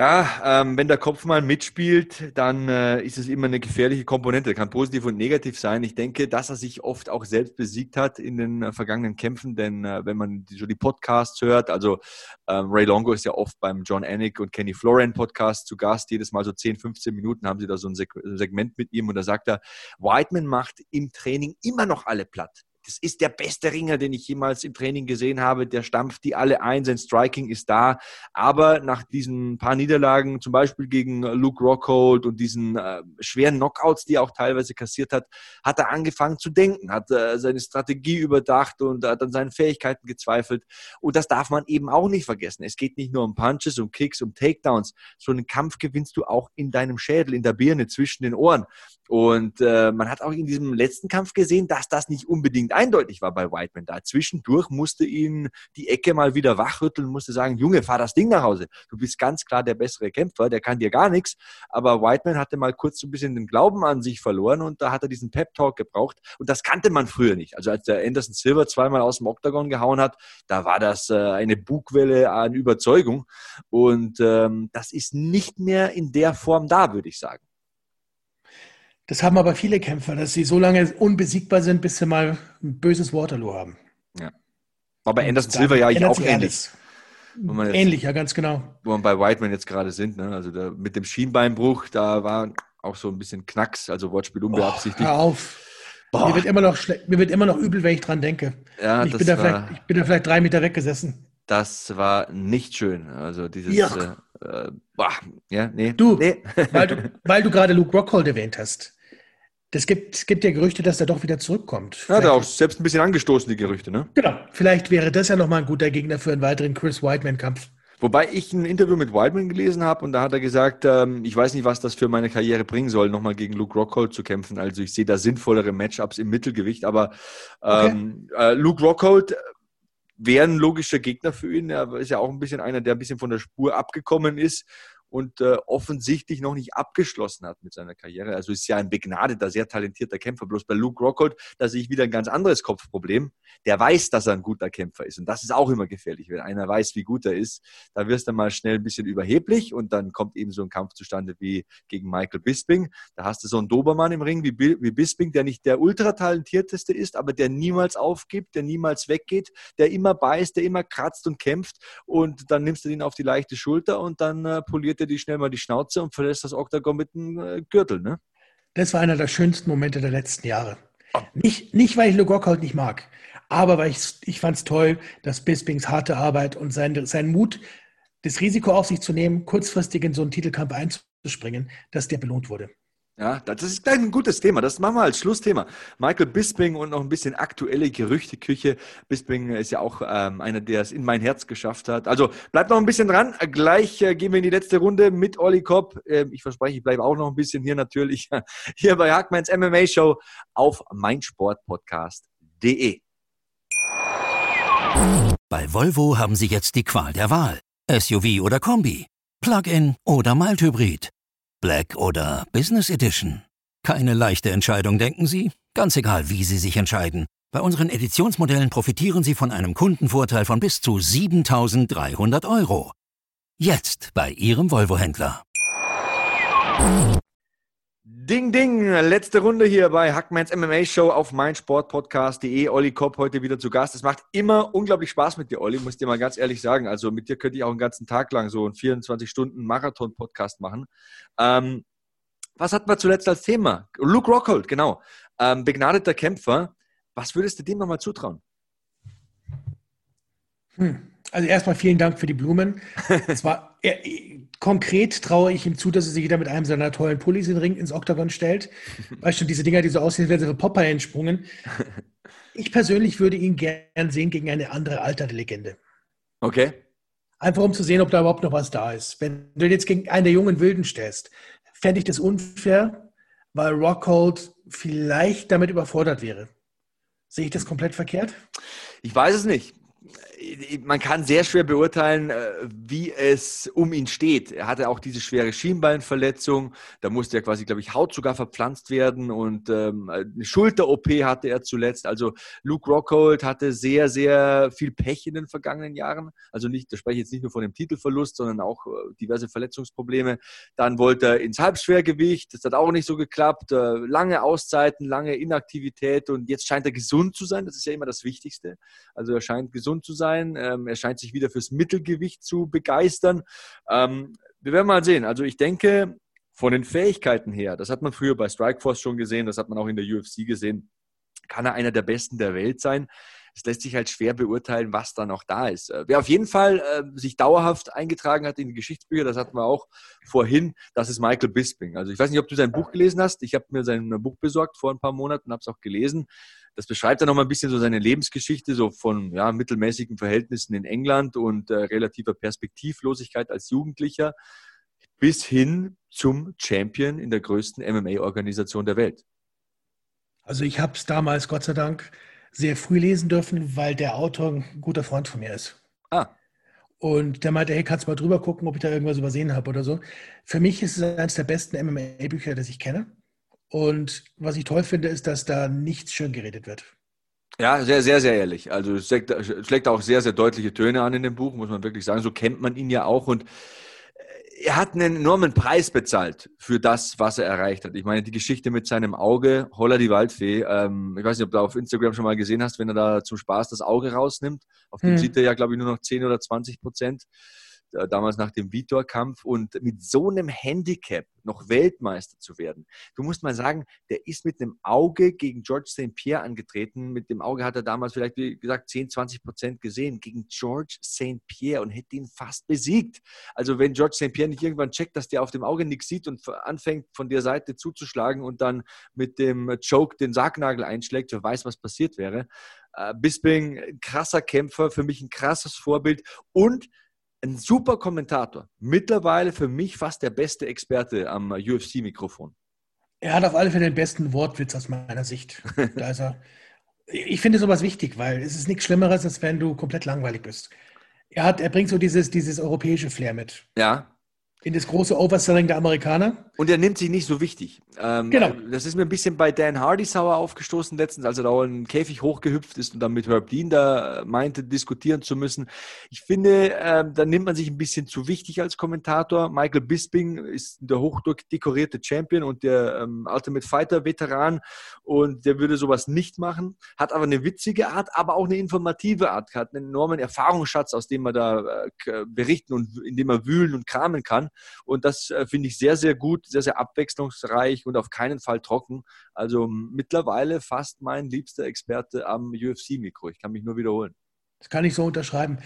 Ja, ähm, wenn der Kopf mal mitspielt, dann äh, ist es immer eine gefährliche Komponente. Kann positiv und negativ sein. Ich denke, dass er sich oft auch selbst besiegt hat in den äh, vergangenen Kämpfen, denn äh, wenn man die, so die Podcasts hört, also ähm, Ray Longo ist ja oft beim John Anik und Kenny Florian Podcast zu Gast. Jedes Mal so 10, 15 Minuten haben sie da so ein Seg Segment mit ihm und da sagt er, Whiteman macht im Training immer noch alle platt das ist der beste Ringer, den ich jemals im Training gesehen habe. Der stampft die alle ein, sein Striking ist da. Aber nach diesen paar Niederlagen, zum Beispiel gegen Luke Rockhold und diesen äh, schweren Knockouts, die er auch teilweise kassiert hat, hat er angefangen zu denken, hat äh, seine Strategie überdacht und hat an seinen Fähigkeiten gezweifelt. Und das darf man eben auch nicht vergessen. Es geht nicht nur um Punches, um Kicks, um Takedowns. So einen Kampf gewinnst du auch in deinem Schädel, in der Birne, zwischen den Ohren. Und äh, man hat auch in diesem letzten Kampf gesehen, dass das nicht unbedingt eindeutig war bei Whiteman. Da zwischendurch musste ihn die Ecke mal wieder wachrütteln, musste sagen, Junge, fahr das Ding nach Hause. Du bist ganz klar der bessere Kämpfer, der kann dir gar nichts. Aber Whiteman hatte mal kurz so ein bisschen den Glauben an sich verloren und da hat er diesen Pep-Talk gebraucht. Und das kannte man früher nicht. Also als der Anderson Silver zweimal aus dem Oktagon gehauen hat, da war das äh, eine Bugwelle an Überzeugung. Und ähm, das ist nicht mehr in der Form da, würde ich sagen. Das haben aber viele Kämpfer, dass sie so lange unbesiegbar sind, bis sie mal ein böses Waterloo haben. Ja. War bei Anderson Silver ja eigentlich auch ähnlich. Jetzt, ähnlich, ja, ganz genau. Wo wir bei Whiteman jetzt gerade sind, ne? also da, mit dem Schienbeinbruch, da war auch so ein bisschen Knacks, also Wortspiel unbeabsichtigt. Oh, hör auf. Mir wird, immer noch mir wird immer noch übel, wenn ich dran denke. Ja, ich, bin da war, ich bin da vielleicht drei Meter weggesessen. Das war nicht schön. Also dieses. Ja. Äh, äh, boah, ja, nee. Du, nee. weil du, weil du gerade Luke Rockhold erwähnt hast. Es gibt, gibt ja Gerüchte, dass er doch wieder zurückkommt. Ja, hat er auch selbst ein bisschen angestoßen, die Gerüchte, ne? Genau. Vielleicht wäre das ja nochmal ein guter Gegner für einen weiteren Chris Whiteman-Kampf. Wobei ich ein Interview mit Whiteman gelesen habe und da hat er gesagt, ähm, ich weiß nicht, was das für meine Karriere bringen soll, nochmal gegen Luke Rockhold zu kämpfen. Also ich sehe da sinnvollere Matchups im Mittelgewicht, aber ähm, okay. äh, Luke Rockhold wäre ein logischer Gegner für ihn. Er ist ja auch ein bisschen einer, der ein bisschen von der Spur abgekommen ist und äh, offensichtlich noch nicht abgeschlossen hat mit seiner Karriere. Also ist ja ein begnadeter, sehr talentierter Kämpfer. Bloß bei Luke Rockhold, da sehe ich wieder ein ganz anderes Kopfproblem. Der weiß, dass er ein guter Kämpfer ist. Und das ist auch immer gefährlich. Wenn einer weiß, wie gut er ist, da wirst du mal schnell ein bisschen überheblich und dann kommt eben so ein Kampf zustande wie gegen Michael Bisping. Da hast du so einen Dobermann im Ring wie, wie Bisping, der nicht der ultra talentierteste ist, aber der niemals aufgibt, der niemals weggeht, der immer beißt, der immer kratzt und kämpft. Und dann nimmst du ihn auf die leichte Schulter und dann äh, poliert er die schnell mal die Schnauze und verlässt das Oktagon mit einem äh, Gürtel. Ne? Das war einer der schönsten Momente der letzten Jahre. Oh. Nicht, nicht, weil ich Luke Rockhold nicht mag, aber weil ich, ich fand es toll, dass Bispings harte Arbeit und sein, sein Mut, das Risiko auf sich zu nehmen, kurzfristig in so einen Titelkampf einzuspringen, dass der belohnt wurde. Ja, das ist ein gutes Thema. Das machen wir als Schlussthema. Michael Bisping und noch ein bisschen aktuelle Gerüchteküche. Bisping ist ja auch ähm, einer, der es in mein Herz geschafft hat. Also bleibt noch ein bisschen dran. Gleich äh, gehen wir in die letzte Runde mit Olli Kopp. Äh, ich verspreche, ich bleibe auch noch ein bisschen hier natürlich. Hier bei Hackmans MMA Show auf meinsportpodcast.de. Bei Volvo haben Sie jetzt die Qual der Wahl. SUV oder Kombi. Plug-in oder Mild-Hybrid. Black oder Business Edition? Keine leichte Entscheidung, denken Sie? Ganz egal, wie Sie sich entscheiden. Bei unseren Editionsmodellen profitieren Sie von einem Kundenvorteil von bis zu 7300 Euro. Jetzt bei Ihrem Volvo-Händler. Ding, ding, letzte Runde hier bei Hackmans MMA Show auf meinsportpodcast.de. Olli Kopp heute wieder zu Gast. Es macht immer unglaublich Spaß mit dir, Olli, muss ich dir mal ganz ehrlich sagen. Also mit dir könnte ich auch einen ganzen Tag lang so einen 24 Stunden Marathon-Podcast machen. Ähm, was hatten wir zuletzt als Thema? Luke Rockhold, genau. Ähm, begnadeter Kämpfer. Was würdest du dem nochmal zutrauen? Hm. Also erstmal vielen Dank für die Blumen. Es war konkret traue ich ihm zu, dass er sich wieder mit einem seiner tollen Pullis in den Ring ins Oktagon stellt. Weißt du, diese Dinger, die so aussehen, als wären sie für Popeye entsprungen. Ich persönlich würde ihn gern sehen gegen eine andere alterte Legende. Okay. Einfach um zu sehen, ob da überhaupt noch was da ist. Wenn du jetzt gegen einen der jungen Wilden stellst, fände ich das unfair, weil Rockhold vielleicht damit überfordert wäre. Sehe ich das komplett verkehrt? Ich weiß es nicht man kann sehr schwer beurteilen, äh, wie es um ihn steht. Er hatte auch diese schwere Schienbeinverletzung. Da musste er quasi, glaube ich, Haut sogar verpflanzt werden und ähm, eine Schulter-OP hatte er zuletzt. Also Luke Rockhold hatte sehr, sehr viel Pech in den vergangenen Jahren. Also nicht, da spreche ich jetzt nicht nur von dem Titelverlust, sondern auch äh, diverse Verletzungsprobleme. Dann wollte er ins Halbschwergewicht. Das hat auch nicht so geklappt. Äh, lange Auszeiten, lange Inaktivität und jetzt scheint er gesund zu sein. Das ist ja immer das Wichtigste. Also er scheint gesund zu sein sein. Ähm, er scheint sich wieder fürs Mittelgewicht zu begeistern. Ähm, wir werden mal sehen. Also ich denke, von den Fähigkeiten her, das hat man früher bei Strikeforce schon gesehen, das hat man auch in der UFC gesehen, kann er einer der Besten der Welt sein. Es lässt sich halt schwer beurteilen, was da noch da ist. Äh, wer auf jeden Fall äh, sich dauerhaft eingetragen hat in die Geschichtsbücher, das hatten wir auch vorhin, das ist Michael Bisping. Also ich weiß nicht, ob du sein Buch gelesen hast. Ich habe mir sein Buch besorgt vor ein paar Monaten, habe es auch gelesen. Das beschreibt dann noch mal ein bisschen so seine Lebensgeschichte, so von ja, mittelmäßigen Verhältnissen in England und äh, relativer Perspektivlosigkeit als Jugendlicher bis hin zum Champion in der größten MMA-Organisation der Welt. Also ich habe es damals, Gott sei Dank, sehr früh lesen dürfen, weil der Autor ein guter Freund von mir ist. Ah. Und der meinte, hey, kannst du mal drüber gucken, ob ich da irgendwas übersehen habe oder so. Für mich ist es eines der besten MMA-Bücher, das ich kenne. Und was ich toll finde, ist, dass da nichts schön geredet wird. Ja, sehr, sehr, sehr ehrlich. Also es schlägt, schlägt auch sehr, sehr deutliche Töne an in dem Buch, muss man wirklich sagen. So kennt man ihn ja auch. Und er hat einen enormen Preis bezahlt für das, was er erreicht hat. Ich meine, die Geschichte mit seinem Auge, Holla die Waldfee, ähm, ich weiß nicht, ob du auf Instagram schon mal gesehen hast, wenn er da zum Spaß das Auge rausnimmt. Auf dem hm. sieht er ja, glaube ich, nur noch 10 oder 20 Prozent. Äh, damals nach dem Vitor-Kampf und mit so einem Handicap noch Weltmeister zu werden. Du musst mal sagen, der ist mit einem Auge gegen George St. Pierre angetreten. Mit dem Auge hat er damals vielleicht, wie gesagt, 10, 20 Prozent gesehen gegen George St. Pierre und hätte ihn fast besiegt. Also wenn George St. Pierre nicht irgendwann checkt, dass der auf dem Auge nichts sieht und anfängt von der Seite zuzuschlagen und dann mit dem Choke den Sargnagel einschlägt, wer weiß, was passiert wäre. Äh, Bisping, krasser Kämpfer, für mich ein krasses Vorbild und ein super Kommentator. Mittlerweile für mich fast der beste Experte am UFC-Mikrofon. Er hat auf alle Fälle den besten Wortwitz aus meiner Sicht. Da ist er. Ich finde sowas wichtig, weil es ist nichts Schlimmeres, als wenn du komplett langweilig bist. Er, hat, er bringt so dieses, dieses europäische Flair mit. Ja. In das große Overselling der Amerikaner. Und er nimmt sich nicht so wichtig. Ähm, Genau. Das ist mir ein bisschen bei Dan Hardy sauer aufgestoßen letztens, als er da in den Käfig hochgehüpft ist und dann mit Herb Dean da äh, meinte, diskutieren zu müssen. Ich finde, ähm, da nimmt man sich ein bisschen zu wichtig als Kommentator. Michael Bisping ist der hochdekorierte Champion und der ähm, Ultimate Fighter Veteran und der würde sowas nicht machen, hat aber eine witzige Art, aber auch eine informative Art, hat einen enormen Erfahrungsschatz, aus dem man da äh, berichten und in dem man wühlen und kramen kann. Und das äh, finde ich sehr, sehr gut, sehr, sehr abwechslungsreich und auf keinen Fall trocken. Also mittlerweile fast mein liebster Experte am UFC-Mikro. Ich kann mich nur wiederholen. Das kann ich so unterschreiben.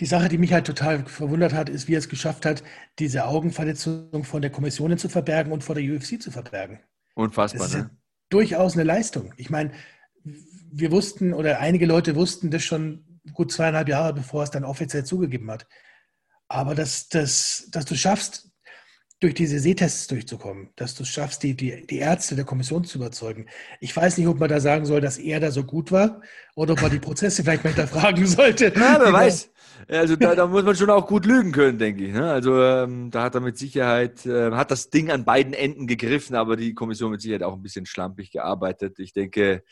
Die Sache, die mich halt total verwundert hat, ist, wie er es geschafft hat, diese Augenverletzung von der Kommission zu verbergen und vor der UFC zu verbergen. Unfassbar, Das ist ne? durchaus eine Leistung. Ich meine, wir wussten oder einige Leute wussten das schon gut zweieinhalb Jahre, bevor er es dann offiziell zugegeben hat. Aber dass, dass, dass du schaffst, durch diese Sehtests durchzukommen, dass du es schaffst, die, die, die Ärzte der Kommission zu überzeugen. Ich weiß nicht, ob man da sagen soll, dass er da so gut war oder ob man die Prozesse vielleicht mal hinterfragen sollte. Ja, wer weiß. Also da, da muss man schon auch gut lügen können, denke ich. Ne? Also ähm, da hat er mit Sicherheit, äh, hat das Ding an beiden Enden gegriffen, aber die Kommission mit Sicherheit auch ein bisschen schlampig gearbeitet. Ich denke,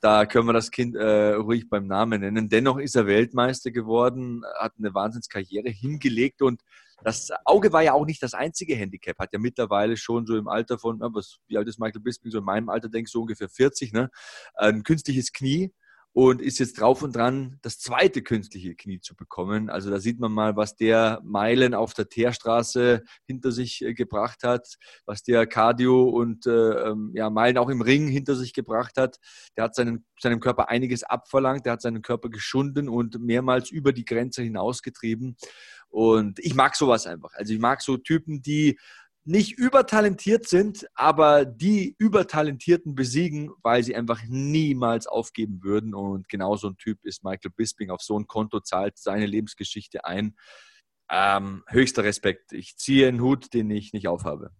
da können wir das Kind äh, ruhig beim Namen nennen. Dennoch ist er Weltmeister geworden, hat eine Wahnsinnskarriere hingelegt und das Auge war ja auch nicht das einzige Handicap, hat ja mittlerweile schon so im Alter von, was, wie alt ist Michael Bisping, so in meinem Alter, denke ich, so ungefähr 40, ne? ein künstliches Knie und ist jetzt drauf und dran, das zweite künstliche Knie zu bekommen. Also da sieht man mal, was der Meilen auf der Teerstraße hinter sich äh, gebracht hat, was der Cardio und äh, ähm, ja, Meilen auch im Ring hinter sich gebracht hat. Der hat seinen, seinem Körper einiges abverlangt, der hat seinen Körper geschunden und mehrmals über die Grenze hinausgetrieben. Und ich mag sowas einfach. Also ich mag so Typen, die nicht übertalentiert sind, aber die Übertalentierten besiegen, weil sie einfach niemals aufgeben würden. Und genau so ein Typ ist Michael Bisping. Auf so ein Konto zahlt seine Lebensgeschichte ein. Ähm, höchster Respekt. Ich ziehe einen Hut, den ich nicht aufhabe.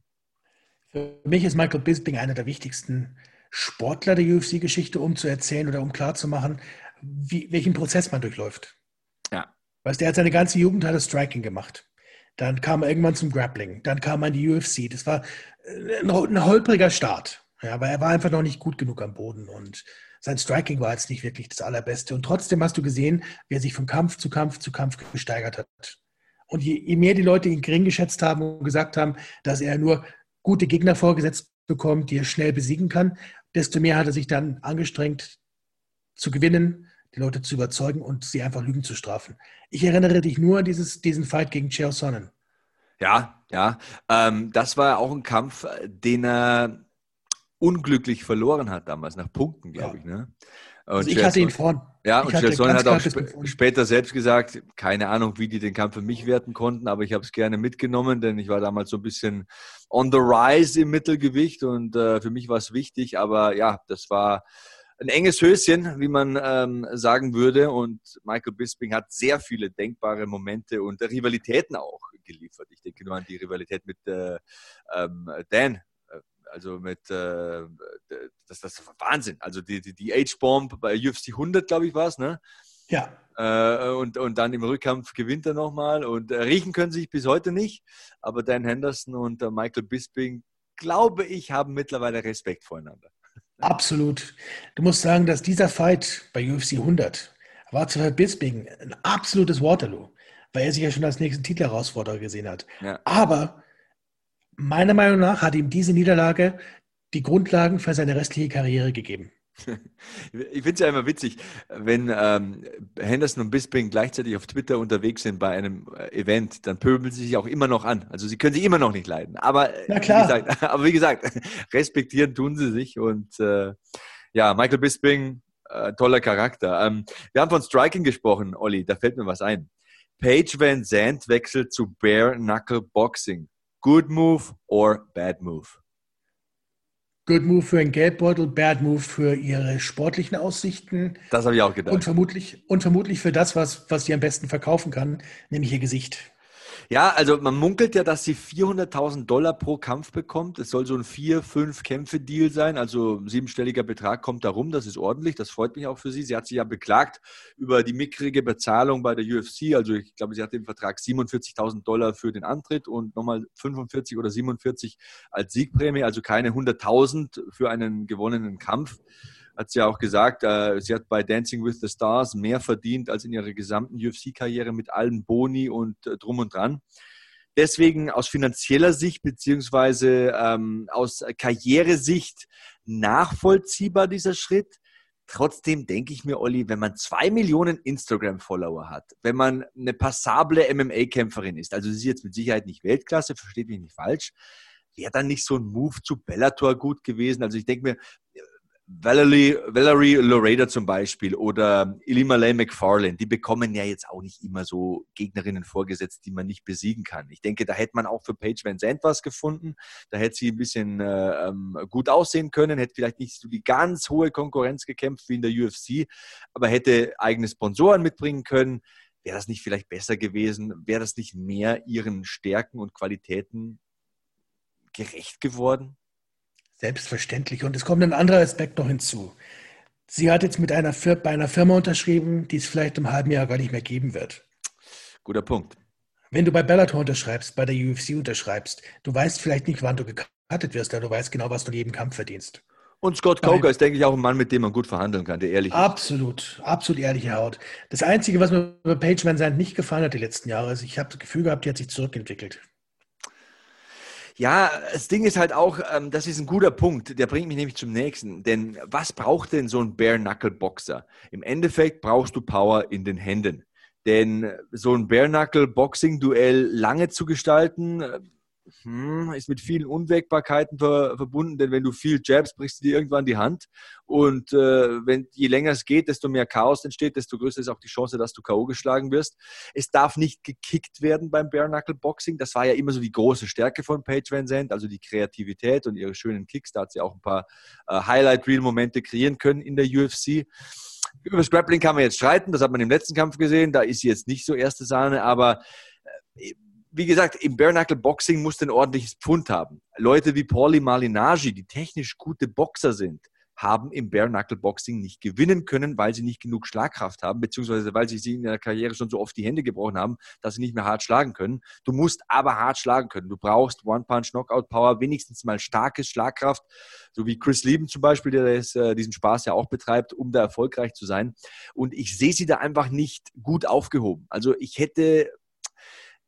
Für mich ist Michael Bisping einer der wichtigsten Sportler der UFC-Geschichte, um zu erzählen oder um klarzumachen, wie, welchen Prozess man durchläuft. Ja. Weißt du, er hat seine ganze Jugend hat er Striking gemacht. Dann kam er irgendwann zum Grappling. Dann kam er in die UFC. Das war äh, ein, ein holpriger Start. Ja, aber er war einfach noch nicht gut genug am Boden und sein Striking war jetzt nicht wirklich das Allerbeste. Und trotzdem hast du gesehen, wie er sich von Kampf zu Kampf zu Kampf gesteigert hat. Und je, je mehr die Leute ihn gering geschätzt haben und gesagt haben, dass er nur gute Gegner vorgesetzt bekommt, die er schnell besiegen kann, desto mehr hat er sich dann angestrengt zu gewinnen, die Leute zu überzeugen und sie einfach Lügen zu strafen. Ich erinnere dich nur an dieses, diesen Fight gegen Chael Sonnen. Ja, ja. Ähm, das war auch ein Kampf, den er unglücklich verloren hat damals, nach Punkten, glaube ich. Ne? Und Also ich hatte ihn vorn. Ja, Ich und ganz hat auch sp später selbst gesagt, keine Ahnung, wie die den Kampf für mich werten konnten, aber ich habe es gerne mitgenommen, denn ich war damals so ein bisschen on the rise im Mittelgewicht und äh, für mich war es wichtig, aber ja, das war ein enges Höschen, wie man ähm, sagen würde. Und Michael Bisping hat sehr viele denkbare Momente und Rivalitäten auch geliefert. Ich denke nur an die Rivalität mit äh, ähm, Dan. äh, Also mit, äh, das, das ist Wahnsinn. Also die, die, die H-Bomb bei UFC 100, glaube ich, war es, ne? Ja. Äh, und, und dann im Rückkampf gewinnt er nochmal. Und äh, riechen können sie sich bis heute nicht. Aber Dan Henderson und äh, Michael Bisping, glaube ich, haben mittlerweile Respekt voreinander. Absolut. Du musst sagen, dass dieser Fight bei UFC 100 war zu Bisping ein absolutes Waterloo, weil er sich ja schon als nächsten Titelherausforderer gesehen hat. Ja. Aber meiner Meinung nach hat ihm diese Niederlage die Grundlagen für seine restliche Karriere gegeben. Ich finde es ja immer witzig, wenn ähm, Henderson und Bisping gleichzeitig auf Twitter unterwegs sind bei einem äh, Event, dann pöbeln sie sich auch immer noch an. Also sie können sich immer noch nicht leiden. Aber, äh. Wie gesagt, aber wie gesagt, respektieren tun sie sich. Und äh, ja, Michael Bisping, äh, toller Charakter. Ähm, wir haben von Striking gesprochen, Olli, da fällt mir was ein. Paige Van Zandt wechselt zu Bare Knuckle Boxing. Good move or bad move? Good Move für einen Geldbeutel, Bad Move für ihre sportlichen Aussichten Das habe ich auch gedacht. und vermutlich, und vermutlich für das, was, was sie am besten verkaufen kann, nämlich ihr Gesicht. Ja, also man munkelt ja, dass sie 400.000 Dollar pro Kampf bekommt. Es soll so ein vier, fünf Kämpfe-Deal sein. Also ein siebenstelliger Betrag kommt da rum. Das ist ordentlich. Das freut mich auch für sie. Sie hat sich ja beklagt über die mickrige Bezahlung bei der UFC. Also ich glaube, sie hat den Vertrag 47.000 Dollar für den Antritt und nochmal 45 oder 47 als Siegprämie. Also keine 100.000 für einen gewonnenen Kampf hat sie ja auch gesagt, äh, sie hat bei Dancing with the Stars mehr verdient als in ihrer gesamten UFC-Karriere mit allen Boni und äh, drum und dran. Deswegen aus finanzieller Sicht beziehungsweise ähm, aus Karrieresicht nachvollziehbar dieser Schritt. Trotzdem denke ich mir, Olli, wenn man zwei Millionen Instagram-Follower hat, wenn man eine passable MMA-Kämpferin ist, also sie ist jetzt mit Sicherheit nicht Weltklasse, versteht mich nicht falsch, wäre dann nicht so ein Move zu Bellator gut gewesen? Also ich denke mir, Valerie, Valerie Loreda zum Beispiel oder Ilima-Lay McFarlane, die bekommen ja jetzt auch nicht immer so Gegnerinnen vorgesetzt, die man nicht besiegen kann. Ich denke, da hätte man auch für Paige Van Zandt was gefunden. Da hätte sie ein bisschen äh, ähm, gut aussehen können, hätte vielleicht nicht so die ganz hohe Konkurrenz gekämpft wie in der UFC, aber hätte eigene Sponsoren mitbringen können. Wäre das nicht vielleicht besser gewesen? Wäre das nicht mehr ihren Stärken und Qualitäten gerecht geworden? Selbstverständlich. Und es kommt ein anderer Aspekt noch hinzu. Sie hat jetzt mit einer bei einer Firma unterschrieben, die es vielleicht im halben Jahr gar nicht mehr geben wird. Guter Punkt. Wenn du bei Bellator unterschreibst, bei der UFC unterschreibst, du weißt vielleicht nicht, wann du gecuttet wirst, aber du weißt genau, was du in jedem Kampf verdienst. Und Scott Coker ist, denke ich, auch ein Mann, mit dem man gut verhandeln kann, der ehrlich ist. Absolut, absolut ehrliche Haut. Das Einzige, was mir bei Page Van Zandt nicht gefallen hat die letzten Jahre, ist, ich habe das Gefühl gehabt, die hat sich zurückentwickelt. Ja, das Ding ist halt auch, ähm, das ist ein guter Punkt, der bringt mich nämlich zum nächsten. Denn was braucht denn so ein Bare-Knuckle-Boxer? Im Endeffekt brauchst du Power in den Händen. Denn so ein Bare-Knuckle-Boxing-Duell lange zu gestalten, ist mit vielen Unwägbarkeiten ver verbunden, denn wenn du viel jabst, brichst du dir irgendwann die Hand. Und äh, wenn, je länger es geht, desto mehr Chaos entsteht, desto größer ist auch die Chance, dass du K.O. geschlagen wirst. Es darf nicht gekickt werden beim Bare Knuckle Boxing. Das war ja immer so die große Stärke von Paige Van Zandt, also die Kreativität und ihre schönen Kicks. Da hat sie auch ein paar äh, Highlight-Reel-Momente kreieren können in der UFC. Über das Grappling kann man jetzt streiten, das hat man im letzten Kampf gesehen. Da ist sie jetzt nicht so erste Sahne, aber äh, wie gesagt, im Bare Boxing muss ein ordentliches Pfund haben. Leute wie Pauli Malinagi, die technisch gute Boxer sind, haben im Bare Boxing nicht gewinnen können, weil sie nicht genug Schlagkraft haben, beziehungsweise weil sie sie in der Karriere schon so oft die Hände gebrochen haben, dass sie nicht mehr hart schlagen können. Du musst aber hart schlagen können. Du brauchst One-Punch-Knockout-Power, wenigstens mal starke Schlagkraft, so wie Chris Lieben zum Beispiel, der das, äh, diesen Spaß ja auch betreibt, um da erfolgreich zu sein. Und ich sehe sie da einfach nicht gut aufgehoben. Also ich hätte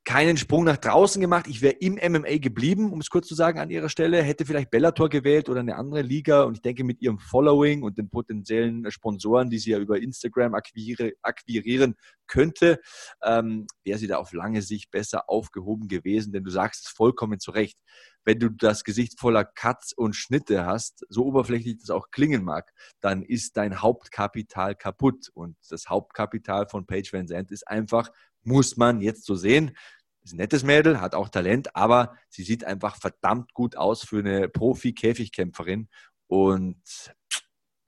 keinen Sprung nach draußen gemacht. Ich wäre im MMA geblieben, um es kurz zu sagen, an ihrer Stelle. Hätte vielleicht Bellator gewählt oder eine andere Liga. Und ich denke, mit ihrem Following und den potenziellen Sponsoren, die sie ja über Instagram akquirieren könnte, ähm, wäre sie da auf lange Sicht besser aufgehoben gewesen. Denn du sagst es vollkommen zu Recht. Wenn du das Gesicht voller Cuts und Schnitte hast, so oberflächlich das auch klingen mag, dann ist dein Hauptkapital kaputt. Und das Hauptkapital von Page Van Zandt ist einfach muss man jetzt so sehen. Ist ein nettes Mädel, hat auch Talent, aber sie sieht einfach verdammt gut aus für eine Profi-Käfigkämpferin. Und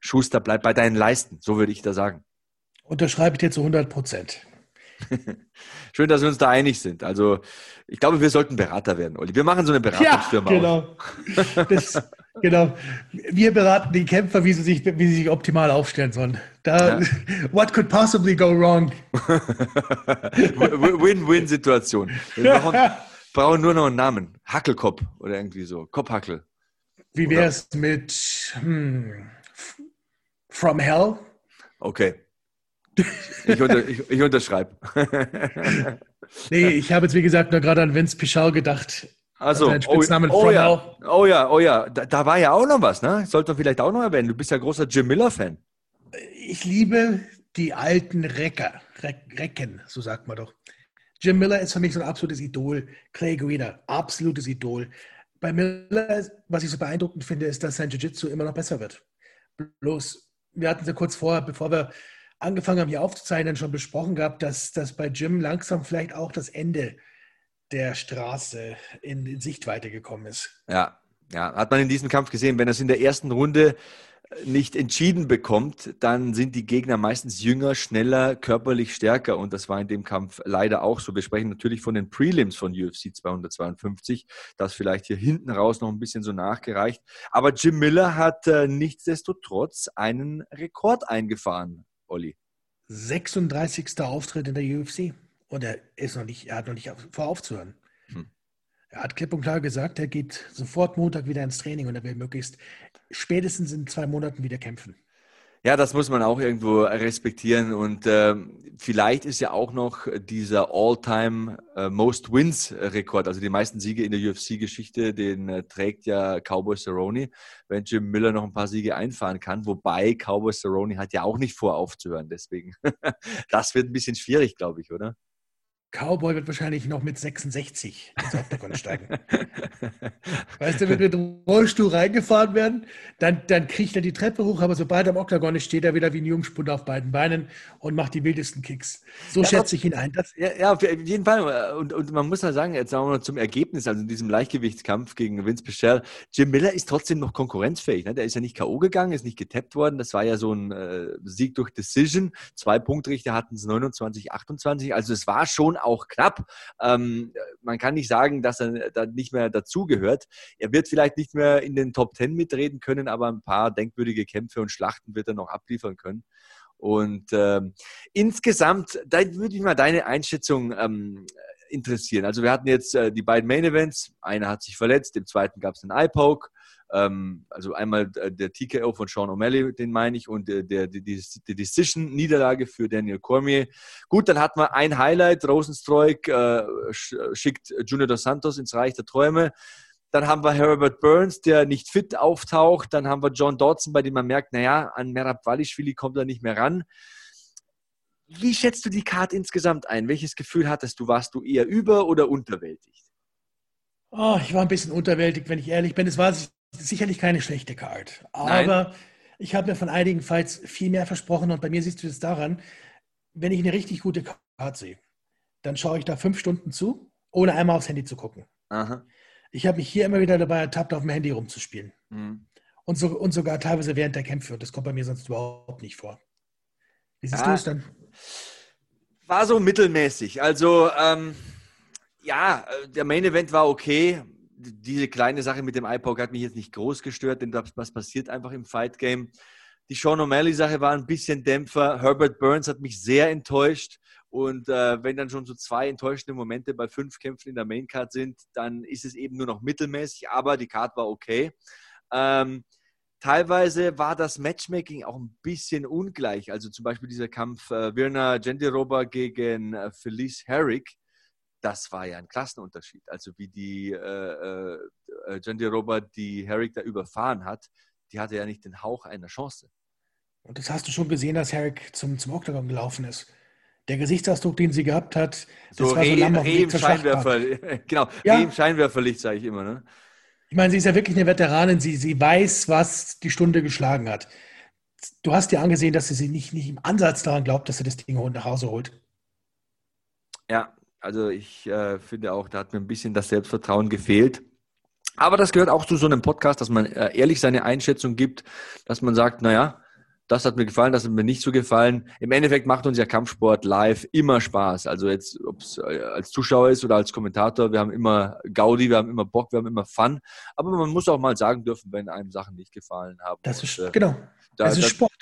Schuster, bleib bei deinen Leisten, so würde ich da sagen. Unterschreibe ich dir zu 100 Prozent. Schön, dass wir uns da einig sind. Also, ich glaube, wir sollten Berater werden, Olli. Wir machen so eine Beratungsfirma. Ja, genau. Das, genau. Wir beraten die Kämpfer, wie sie sich, wie sie sich optimal aufstellen sollen. Da, ja. What could possibly go wrong? Win-win-Situation. Wir brauchen, brauchen, nur noch einen Namen. Hackelkopf oder irgendwie so. Kopfhackel. Wie wäre es mit hm, From Hell? Okay. Ich, unter, ich, ich unterschreibe. nee, ich habe jetzt wie gesagt nur gerade an Vince Pichau gedacht. Also, oh, oh, ja. oh ja, oh ja, da, da, war ja auch noch was, ne? Sollte man vielleicht auch noch erwähnen. Du bist ja großer Jim Miller-Fan. Ich liebe die alten Recker, Recken, so sagt man doch. Jim Miller ist für mich so ein absolutes Idol. Clay Guida, absolutes Idol. Bei Miller, was ich so beeindruckend finde, ist, dass sein Jiu-Jitsu immer noch besser wird. Bloß, wir hatten es ja kurz vorher, bevor wir angefangen haben, hier aufzuzeichnen, schon besprochen gehabt, dass, dass bei Jim langsam vielleicht auch das Ende der Straße in, in Sichtweite gekommen ist. Ja, ja, hat man in diesem Kampf gesehen, wenn er es in der ersten Runde nicht entschieden bekommt, dann sind die Gegner meistens jünger, schneller, körperlich stärker. Und das war in dem Kampf leider auch so. Wir sprechen natürlich von den Prelims von UFC 252. Das vielleicht hier hinten raus noch ein bisschen so nachgereicht. Aber Jim Miller hat äh, nichtsdestotrotz einen Rekord eingefahren, Olli. 36. Auftritt in der UFC. Und er ist noch nicht, er hat noch nicht vor aufzuhören. Hm. Er hat klipp und klar gesagt, er geht sofort Montag wieder ins Training und er will möglichst spätestens in zwei Monaten wieder kämpfen. Ja, das muss man auch irgendwo respektieren. Und äh, vielleicht ist ja auch noch dieser All-Time äh, Most Wins-Rekord, also die meisten Siege in der UFC-Geschichte, den äh, trägt ja Cowboy Cerrone, wenn Jim Miller noch ein paar Siege einfahren kann. Wobei Cowboy Cerrone hat ja auch nicht vor aufzuhören. Deswegen, das wird ein bisschen schwierig, glaube ich, oder? Cowboy wird wahrscheinlich noch mit 66 ins Octagon steigen. weißt du, wird mit dem Rollstuhl reingefahren werden, dann, dann kriegt er die Treppe hoch, aber sobald er im Octagon ist, steht er wieder wie ein Jungspund auf beiden Beinen und macht die wildesten Kicks. So ja, schätze ich ihn ein. Das ja, ja, auf jeden Fall. Und, und man muss ja sagen, jetzt sagen wir mal zum Ergebnis, also in diesem Leichtgewichtskampf gegen Vince Pichel, Jim Miller ist trotzdem noch konkurrenzfähig. Ne? Der ist ja nicht K.O. gegangen, ist nicht getappt worden. Das war ja so ein äh, Sieg durch Decision. Zwei Punktrichter hatten es 29, 28. Also es war schon auch knapp. Ähm, man kann nicht sagen, dass er da nicht mehr dazugehört. Er wird vielleicht nicht mehr in den Top Ten mitreden können, aber ein paar denkwürdige Kämpfe und Schlachten wird er noch abliefern können. Und ähm, insgesamt, da würde ich mal deine Einschätzung ähm, interessieren. Also wir hatten jetzt äh, die beiden Main Events. Einer hat sich verletzt, im zweiten gab es einen Eye-Poke. Ähm, also einmal äh, der TKO von Sean O'Malley, den meine ich, und der, der, die, die Decision-Niederlage für Daniel Cormier. Gut, dann hatten wir ein Highlight. Rosenstreuk äh, schickt Junior dos Santos ins Reich der Träume. Dann haben wir Herbert Burns, der nicht fit auftaucht. Dann haben wir John Dodson, bei dem man merkt, naja, an Merab Walishvili kommt er nicht mehr ran. Wie schätzt du die Karte insgesamt ein? Welches Gefühl hattest du? Warst du eher über- oder unterwältigt? Oh, ich war ein bisschen unterwältigt, wenn ich ehrlich bin. Es war sicherlich keine schlechte Card. Aber Nein. ich habe mir von einigen Fights viel mehr versprochen und bei mir siehst du es daran, wenn ich eine richtig gute Card sehe, dann schaue ich da fünf Stunden zu, ohne einmal aufs Handy zu gucken. Aha. Ich habe mich hier immer wieder dabei ertappt, auf dem Handy rumzuspielen. Mhm. Und, so, und sogar teilweise während der Kämpfe. Und das kommt bei mir sonst überhaupt nicht vor. Wie siehst ah, du es dann? War so mittelmäßig. Also, ähm, ja, der Main Event war okay diese kleine Sache mit dem iPod hat mich jetzt nicht groß gestört, denn was passiert einfach im Fight Game. Die Sean O'Malley-Sache war ein bisschen Dämpfer. Herbert Burns hat mich sehr enttäuscht. Und äh, wenn dann schon so zwei enttäuschende Momente bei fünf Kämpfen in der Maincard sind, dann ist es eben nur noch mittelmäßig, aber die Card war okay. Ähm, teilweise war das Matchmaking auch ein bisschen ungleich. Also zum Beispiel dieser Kampf äh, Virna Gendiroba gegen äh, Felice Herrick das war ja ein Klassenunterschied. Also wie die äh, äh, Jandy Robert die Herrick da überfahren hat, die hatte ja nicht den Hauch einer Chance. Und das hast du schon gesehen, dass Herrick zum, zum Octagon gelaufen ist. Der Gesichtsausdruck, den sie gehabt hat, das so war Reh, so Lamm Reh im Scheinwerfer, genau, ja. Reh im Scheinwerferlicht, sage ich immer. Ne? Ich meine, sie ist ja wirklich eine Veteranin, sie, sie weiß, was die Stunde geschlagen hat. Du hast dir angesehen, dass sie sich nicht, nicht im Ansatz daran glaubt, dass sie das Ding nach Hause holt. Ja, also ich äh, finde auch, da hat mir ein bisschen das Selbstvertrauen gefehlt. Aber das gehört auch zu so einem Podcast, dass man äh, ehrlich seine Einschätzung gibt, dass man sagt, naja, das hat mir gefallen, das hat mir nicht so gefallen. Im Endeffekt macht uns ja Kampfsport live immer Spaß. Also jetzt, ob es äh, als Zuschauer ist oder als Kommentator, wir haben immer Gaudi, wir haben immer Bock, wir haben immer Fun. Aber man muss auch mal sagen dürfen, wenn einem Sachen nicht gefallen haben. Das ist, und, äh, genau, da, das ist Sport.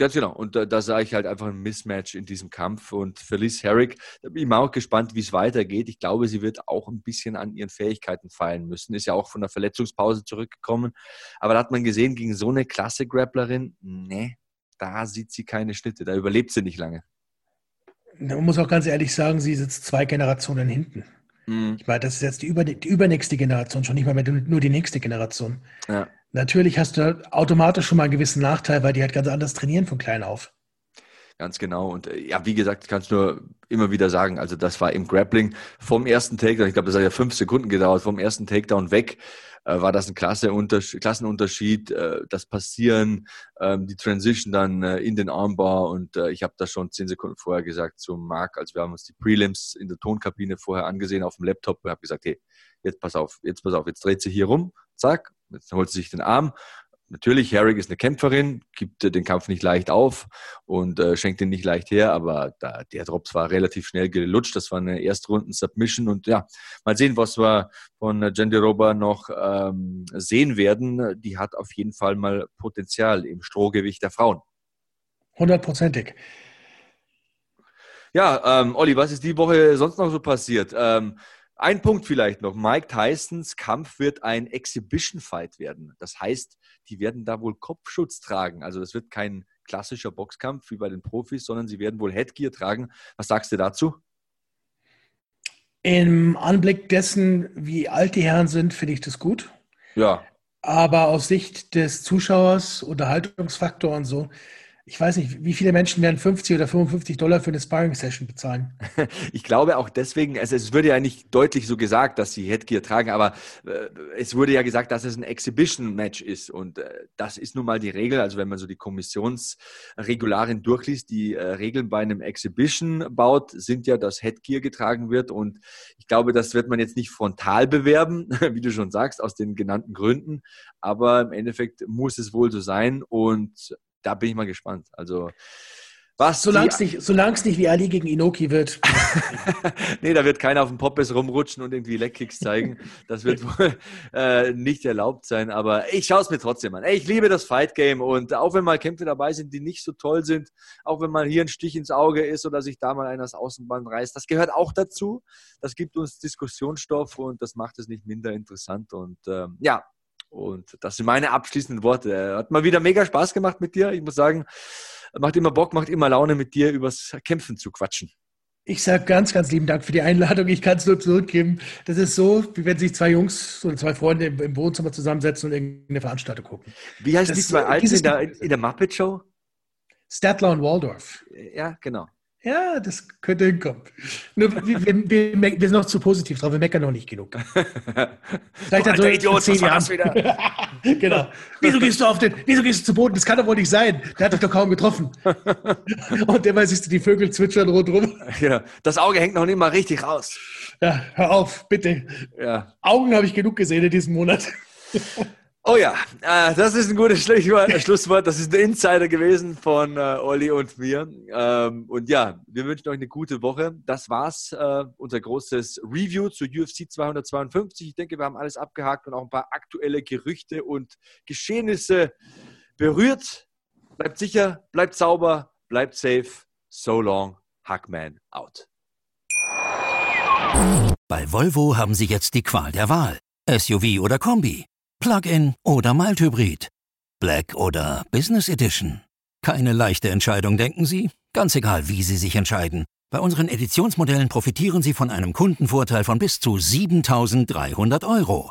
Ganz genau. Und da, da sah ich halt einfach ein Mismatch in diesem Kampf. Und Felice Herrick, da bin ich mal auch gespannt, wie es weitergeht. Ich glaube, sie wird auch ein bisschen an ihren Fähigkeiten fallen müssen. Ist ja auch von der Verletzungspause zurückgekommen. Aber da hat man gesehen, gegen so eine klasse Grapplerin, ne, da sieht sie keine Schnitte. Da überlebt sie nicht lange. Man muss auch ganz ehrlich sagen, sie sitzt zwei Generationen hinten. Mhm. Ich meine, das ist jetzt die, über, die übernächste Generation, schon nicht mal mehr nur die nächste Generation. Ja. Natürlich hast du automatisch schon mal einen gewissen Nachteil, weil die halt ganz anders trainieren von klein auf. Ganz genau. Und äh, ja, wie gesagt, ich kann es nur immer wieder sagen, also das war im Grappling vom ersten Takedown, ich glaube, das hat ja fünf Sekunden gedauert, vom ersten Takedown weg, war das ein klasse Unterschied, Klassenunterschied, äh, das Passieren, äh, die Transition dann äh, in den Armbar und äh, ich habe das schon zehn Sekunden vorher gesagt zum Marc, also wir haben uns die Prelims in der Tonkabine vorher angesehen auf dem Laptop und habe gesagt, hey, jetzt pass auf, jetzt pass auf, jetzt dreht sie hier rum, zack, jetzt holt sie sich den Arm, natürlich, Herrick ist eine Kämpferin, gibt den Kampf nicht leicht auf und äh, schenkt ihn nicht leicht her, aber da, der Drops war relativ schnell gelutscht. Das war eine Erstrunden-Submission und ja, mal sehen, was wir von Genderoba noch ähm, sehen werden. Die hat auf jeden Fall mal Potenzial im Strohgewicht der Frauen. Hundertprozentig. Ja, ähm, Olli, was ist die Woche sonst noch so passiert? Ähm, ein Punkt vielleicht noch. Mike Tysons Kampf wird ein Exhibition-Fight werden. Das heißt, die werden da wohl Kopfschutz tragen. Also das wird kein klassischer Boxkampf wie bei den Profis, sondern sie werden wohl Headgear tragen. Was sagst du dazu? Im Anblick dessen, wie alt die Herren sind, finde ich das gut. Ja. Aber aus Sicht des Zuschauers, Unterhaltungsfaktor und so, ich weiß nicht, wie viele Menschen werden 50 oder 55 Dollar für eine Sparring-Session bezahlen? Ich glaube auch deswegen, also es würde ja nicht deutlich so gesagt, dass sie Headgear tragen, aber äh, es wurde ja gesagt, dass es ein Exhibition-Match ist und äh, das ist nun mal die Regel. Also wenn man so die Kommissionsregularien durchliest, die äh, Regeln bei einem Exhibition baut, sind ja, dass Headgear getragen wird und ich glaube, das wird man jetzt nicht frontal bewerben, wie du schon sagst, aus den genannten Gründen, aber im Endeffekt muss es wohl so sein und da bin ich mal gespannt. Also was solange es nicht, nicht wie Ali gegen Inoki wird. nee, da wird keiner auf dem Poppes rumrutschen und irgendwie Leckkicks zeigen. Das wird wohl äh, nicht erlaubt sein. Aber ich schaue es mir trotzdem an. Ey, ich liebe das Fight Game und auch wenn mal Kämpfe dabei sind, die nicht so toll sind, auch wenn mal hier ein Stich ins Auge ist oder sich da mal einer das Außenband reißt, das gehört auch dazu. Das gibt uns Diskussionsstoff und das macht es nicht minder interessant. Und ähm, ja, und das sind meine abschließenden Worte. Hat mal wieder mega Spaß gemacht mit dir. Ich muss sagen, macht immer Bock, macht immer Laune mit dir übers Kämpfen zu quatschen. Ich sage ganz, ganz lieben Dank für die Einladung. Ich kann es nur zurückgeben. Das ist so, wie wenn sich zwei Jungs oder zwei Freunde im, Wohnzimmer zusammensetzen und irgendeine Veranstaltung gucken. Wie heißen die zwei Alten in der, in der Muppet Show? Statler und Waldorf. Ja, genau. Ja, das könnte hinkommen. Nur, wir, wir, wir, sind noch zu positiv drauf, wir meckern noch nicht genug. Vielleicht hat so Idiot, zehn Jahren. wieder? genau. Wieso gehst du auf den, wieso gehst du zu Boden? Das kann doch wohl nicht sein. Der hat dich doch kaum getroffen. Und derweil siehst du die Vögel zwitschern rundherum. Ja, das Auge hängt noch nicht mal richtig raus. Ja, hör auf, bitte. Ja. Augen habe ich genug gesehen in diesem Monat. Oh ja, äh, das ist ein gutes äh, Schlusswort. Das ist ein Insider gewesen von äh, Olli und mir. Ähm, und ja, wir wünschen euch eine gute Woche. Das war's, äh, unser großes Review zu UFC 252. Ich denke, wir haben alles abgehakt und auch ein paar aktuelle Gerüchte und Geschehnisse berührt. Bleibt sicher, bleibt sauber, bleibt safe. So long, Hackman out. Bei Volvo haben Sie jetzt die Qual der Wahl. SUV oder Kombi Plug-in oder Mild-Hybrid? Black oder Business Edition? Keine leichte Entscheidung, denken Sie? Ganz egal, wie Sie sich entscheiden. Bei unseren Editionsmodellen profitieren Sie von einem Kundenvorteil von bis zu 7300 Euro.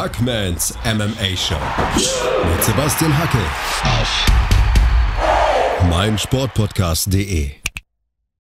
Hackmans MMA Show mit Sebastian Hacke auf meinsportpodcast.de.